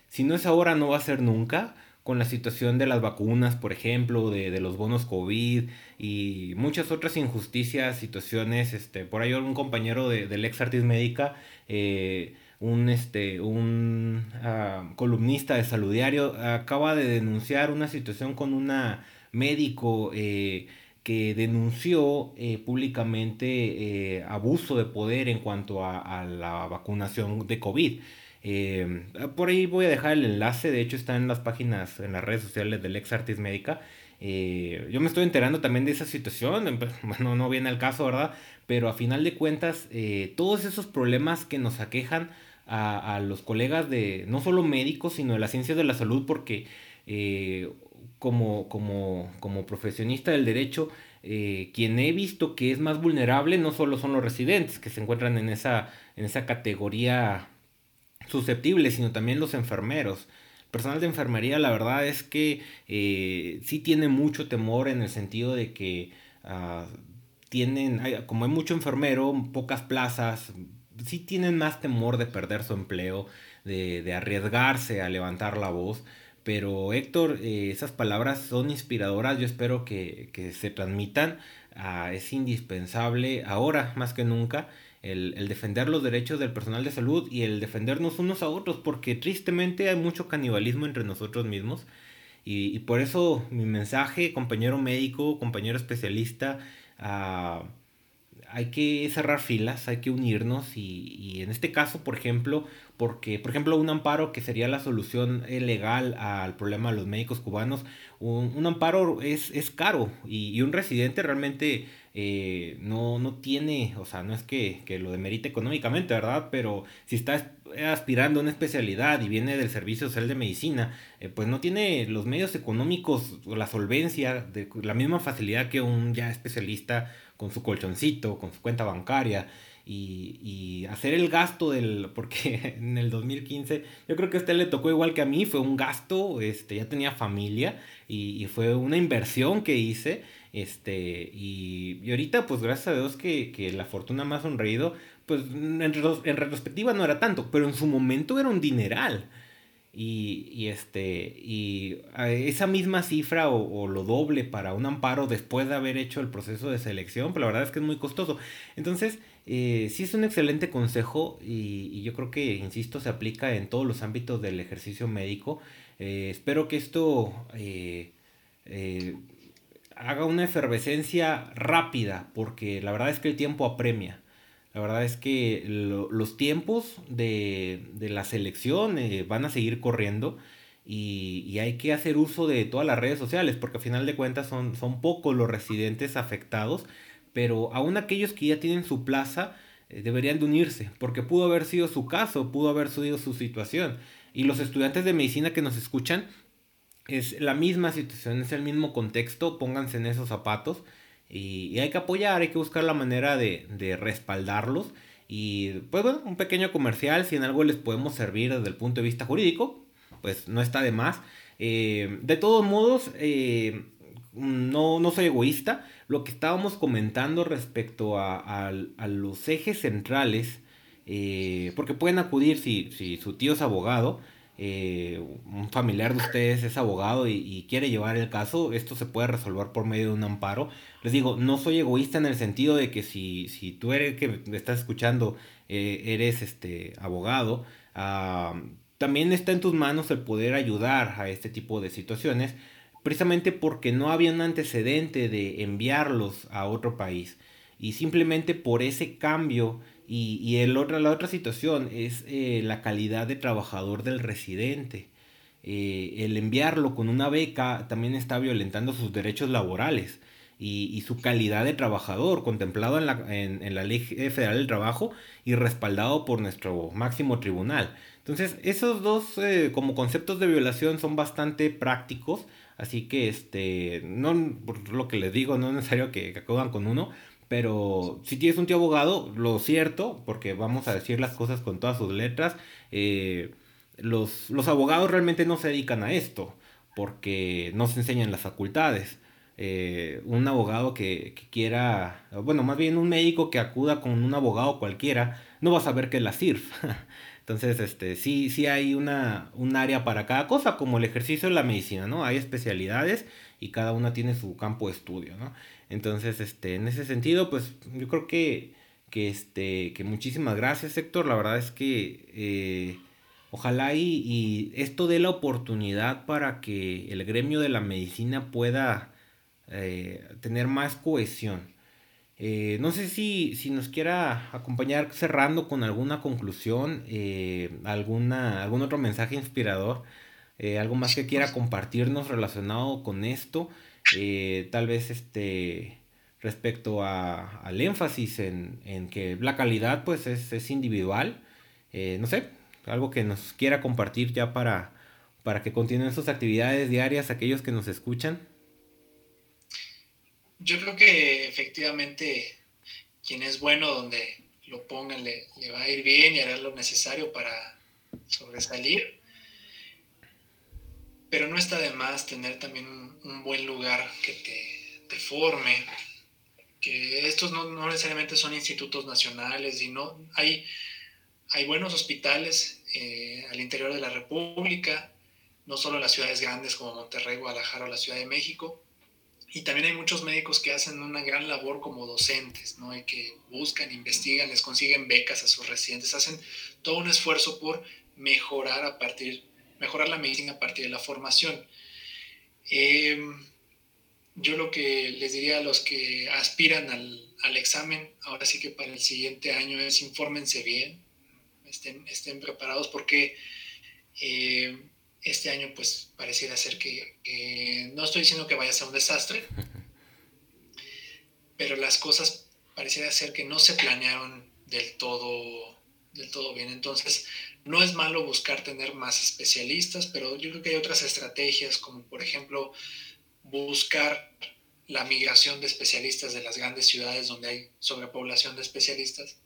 Speaker 1: si no es ahora, no va a ser nunca, con la situación de las vacunas, por ejemplo, de, los bonos COVID y muchas otras injusticias, situaciones, este, por ahí un compañero de, del ex Artis Médica, eh, un, este, un ah, columnista de Saludiario, acaba de denunciar una situación con una médico eh, que denunció eh, públicamente abuso de poder en cuanto a, a la vacunación de COVID. Eh, por ahí voy a dejar el enlace, de hecho está en las páginas, en las redes sociales del ex Artis Médica. Eh, yo me estoy enterando también de esa situación, bueno, no viene al caso, ¿verdad? Pero a final de cuentas, eh, todos esos problemas que nos aquejan a, los colegas de, no solo médicos, sino de la ciencia de la salud, porque como, como, como profesionista del derecho, quien he visto que es más vulnerable no solo son los residentes que se encuentran en esa, en esa categoría susceptibles, sino también los enfermeros. El personal de enfermería, la verdad es que eh, sí tiene mucho temor en el sentido de que ah, tienen, como hay mucho enfermero, pocas plazas, sí tienen más temor de perder su empleo, de, arriesgarse a levantar la voz. Pero Héctor, eh, esas palabras son inspiradoras, yo espero que, se transmitan, ah, es indispensable ahora más que nunca el, defender los derechos del personal de salud y el defendernos unos a otros, porque tristemente hay mucho canibalismo entre nosotros mismos. Y, por eso mi mensaje, compañero médico, compañero especialista, ah, hay que cerrar filas, hay que unirnos y, en este caso, por ejemplo, porque, por ejemplo, un amparo que sería la solución legal al problema de los médicos cubanos, un, amparo es, es caro y, un residente realmente eh, no, no tiene, o sea, no es que, lo demerite económicamente, ¿verdad? Pero si está aspirando a una especialidad y viene del Servicio Social de Medicina, eh, pues no tiene los medios económicos o la solvencia, de la misma facilidad que un ya especialista con su colchoncito, con su cuenta bancaria. Y, hacer el gasto del, porque en el 2015 yo creo que a usted le tocó igual que a mí, fue un gasto, este, ya tenía familia y, y fue una inversión que hice este, y, y ahorita, pues gracias a Dios que, que la fortuna me ha sonreído, pues en, retrospectiva no era tanto, pero en su momento era un dineral. Y, y este, y esa misma cifra o, lo doble para un amparo después de haber hecho el proceso de selección, pues la verdad es que es muy costoso. Entonces, eh, sí es un excelente consejo y, y, yo creo que, insisto, se aplica en todos los ámbitos del ejercicio médico. Eh, espero que esto eh haga una efervescencia rápida, porque la verdad es que el tiempo apremia. La verdad es que los tiempos de, la selección eh, van a seguir corriendo y, hay que hacer uso de todas las redes sociales, porque al final de cuentas son, son pocos los residentes afectados, pero aún aquellos que ya tienen su plaza eh, deberían de unirse, porque pudo haber sido su caso, pudo haber sido su situación. Y los estudiantes de medicina que nos escuchan es la misma situación, es el mismo contexto, pónganse en esos zapatos y, hay que apoyar, hay que buscar la manera de, respaldarlos. Y pues bueno, un pequeño comercial, si en algo les podemos servir desde el punto de vista jurídico, pues no está de más. Eh, de todos modos, eh, no, no soy egoísta. Lo que estábamos comentando respecto a, los ejes centrales, eh, porque pueden acudir si, si su tío es abogado, eh, un familiar de ustedes es abogado y, quiere llevar el caso, esto se puede resolver por medio de un amparo. Les digo, no soy egoísta en el sentido de que si, si tú eres que me estás escuchando, eh, eres este abogado, ah, también está en tus manos el poder ayudar a este tipo de situaciones. precisamente porque no había un antecedente de enviarlos a otro país. Y simplemente por ese cambio y, el otra, la otra situación es eh, la calidad de trabajador del residente. Eh, el enviarlo con una beca también está violentando sus derechos laborales y, su calidad de trabajador, contemplado en la, en, la Ley Federal del Trabajo y respaldado por nuestro máximo tribunal. Entonces, esos dos eh, como conceptos de violación son bastante prácticos, así que este, no, por lo que les digo, no es necesario que, que acudan con uno, pero si tienes un tío abogado, lo cierto, porque vamos a decir las cosas con todas sus letras, eh, los, los, abogados realmente no se dedican a esto, porque no se enseñan las facultades. Eh, un abogado que, quiera, bueno, más bien un médico que acuda con un abogado cualquiera, no va a saber qué es la CIRF. Entonces, este, sí, sí hay una, un área para cada cosa, como el ejercicio de la medicina, ¿no? Hay especialidades y cada una tiene su campo de estudio, ¿no? Entonces, este, en ese sentido, pues yo creo que, que, este, que muchísimas gracias, Héctor. La verdad es que eh, ojalá y, y, esto dé la oportunidad para que el gremio de la medicina pueda eh, tener más cohesión. Eh, no sé si, si, nos quiera acompañar cerrando con alguna conclusión, alguna, algún otro mensaje inspirador, algo más que quiera compartirnos relacionado con esto, tal vez este respecto al énfasis en, en, que la calidad pues es, es individual, no sé, algo que nos quiera compartir ya para, para que continúen sus actividades diarias aquellos que nos escuchan.
Speaker 2: Yo creo que efectivamente quien es bueno donde lo pongan le, va a ir bien y hará lo necesario para sobresalir. Pero no está de más tener también un, buen lugar que te, forme, que estos no, necesariamente son institutos nacionales, y hay, hay buenos hospitales eh, al interior de la República, no solo en las ciudades grandes como Monterrey, Guadalajara o la Ciudad de México, y también hay muchos médicos que hacen una gran labor como docentes, ¿no? Y que buscan, investigan, les consiguen becas a sus residentes, hacen todo un esfuerzo por mejorar a partir, mejorar la medicina a partir de la formación. Em, yo lo que les diría a los que aspiran al, al, examen, ahora sí que para el siguiente año es infórmense bien, estén, estén preparados porque eh, este año pues pareciera ser que, no estoy diciendo que vaya a ser un desastre, pero las cosas pareciera ser que no se planearon del todo, del todo bien. Entonces, no es malo buscar tener más especialistas, pero yo creo que hay otras estrategias, como por ejemplo buscar la migración de especialistas de las grandes ciudades donde hay sobrepoblación de especialistas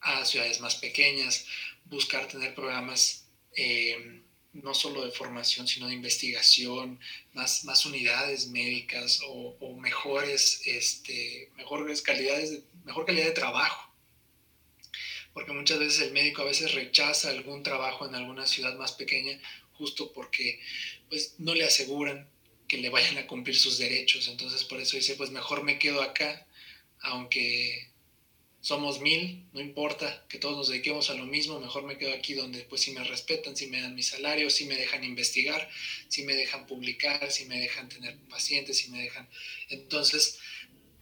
Speaker 2: a ciudades más pequeñas, buscar tener programas eh, no solo de formación, sino de investigación, más, más unidades médicas o, mejores, este, calidades mejor calidad de trabajo. Porque muchas veces el médico a veces rechaza algún trabajo en alguna ciudad más pequeña justo porque pues, no le aseguran que le vayan a cumplir sus derechos. Entonces por eso dice, pues mejor me quedo acá, aunque somos mil, no importa que todos nos dediquemos a lo mismo, mejor me quedo aquí donde pues si me respetan, si me dan mi salario, si me dejan investigar, si me dejan publicar, si me dejan tener pacientes, si me dejan... Entonces,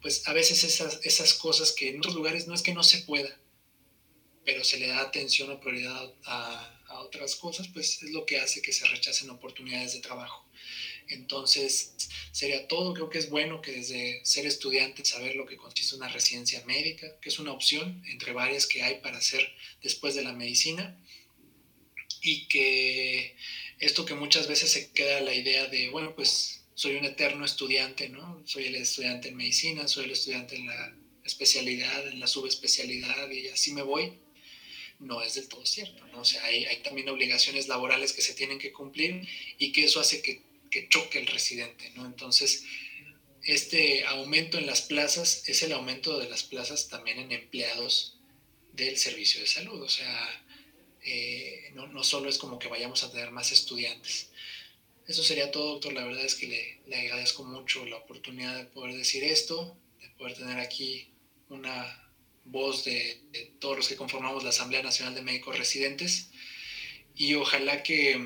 Speaker 2: pues a veces esas, esas cosas que en otros lugares no es que no se pueda, pero se le da atención o prioridad a, a otras cosas, pues es lo que hace que se rechacen oportunidades de trabajo. Entonces, sería todo. Creo que es bueno que desde ser estudiante saber lo que consiste una residencia médica, que es una opción entre varias que hay para hacer después de la medicina. Y que esto que muchas veces se queda la idea de, bueno, pues soy un eterno estudiante, ¿no? Soy el estudiante en medicina, soy el estudiante en la especialidad, en la subespecialidad y así me voy no es del todo cierto, ¿no? O sea, hay, también obligaciones laborales que se tienen que cumplir y que eso hace que que choque el residente, ¿no? Entonces, este aumento en las plazas es el aumento de las plazas también en empleados del servicio de salud, o sea, eh, no, no, solo es como que vayamos a tener más estudiantes. Eso sería todo, doctor. La verdad es que le, le agradezco mucho la oportunidad de poder decir esto, de poder tener aquí una voz de, de todos los que conformamos la Asamblea Nacional de Médicos Residentes y ojalá que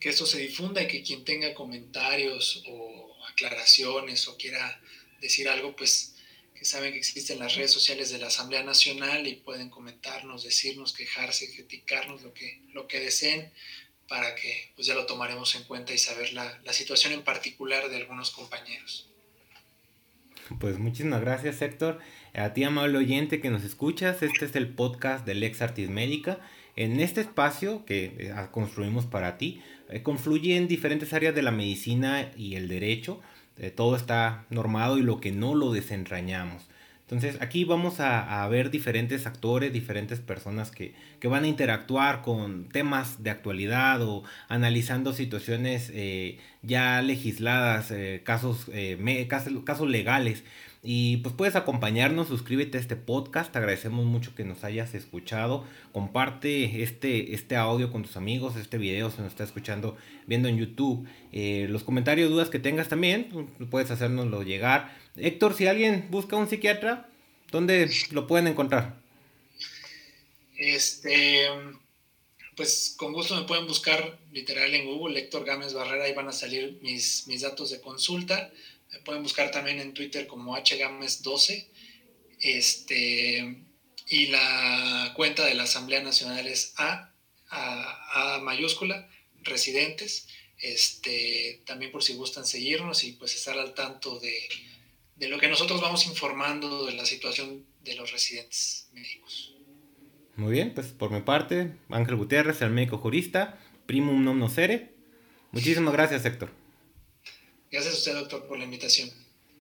Speaker 2: que esto se difunda y que quien tenga comentarios o aclaraciones o quiera decir algo, pues que saben que existen las redes sociales de la Asamblea Nacional y pueden comentarnos, decirnos, quejarse, criticarnos lo que, lo que deseen para que pues ya lo tomaremos en cuenta y saber la, la situación en particular de algunos compañeros.
Speaker 1: Pues muchísimas gracias Héctor. A ti amable oyente que nos escuchas, este es el podcast del Ex Artis Médica. En este espacio que eh, construimos para ti, eh, confluyen diferentes áreas de la medicina y el derecho eh, todo está normado y lo que no lo desentrañamos. Entonces aquí vamos a, ver diferentes actores, diferentes personas que, van a interactuar con temas de actualidad o analizando situaciones eh, ya legisladas, eh, casos, casos legales y pues puedes acompañarnos, suscríbete a este podcast, te agradecemos mucho que nos hayas escuchado, comparte este, este audio con tus amigos, este video se nos está escuchando viendo en YouTube. Eh, los comentarios, dudas que tengas también, pues, puedes hacérnoslo llegar. Héctor, si alguien busca un psiquiatra, ¿dónde lo pueden encontrar?
Speaker 2: Este, pues con gusto me pueden buscar literal en Google, Héctor Gámez Barrera, ahí van a salir mis, mis datos de consulta. Pueden buscar también en Twitter como hgames12. Este, y la cuenta de la Asamblea Nacional es A, A, mayúscula, residentes. Este, también por si gustan seguirnos y pues estar al tanto de, de lo que nosotros vamos informando de la situación de los residentes médicos.
Speaker 1: Muy bien, pues por mi parte, Ángel Gutiérrez, el médico jurista, primum non nocere. Muchísimas gracias, Héctor.
Speaker 2: Gracias a usted, doctor, por la invitación.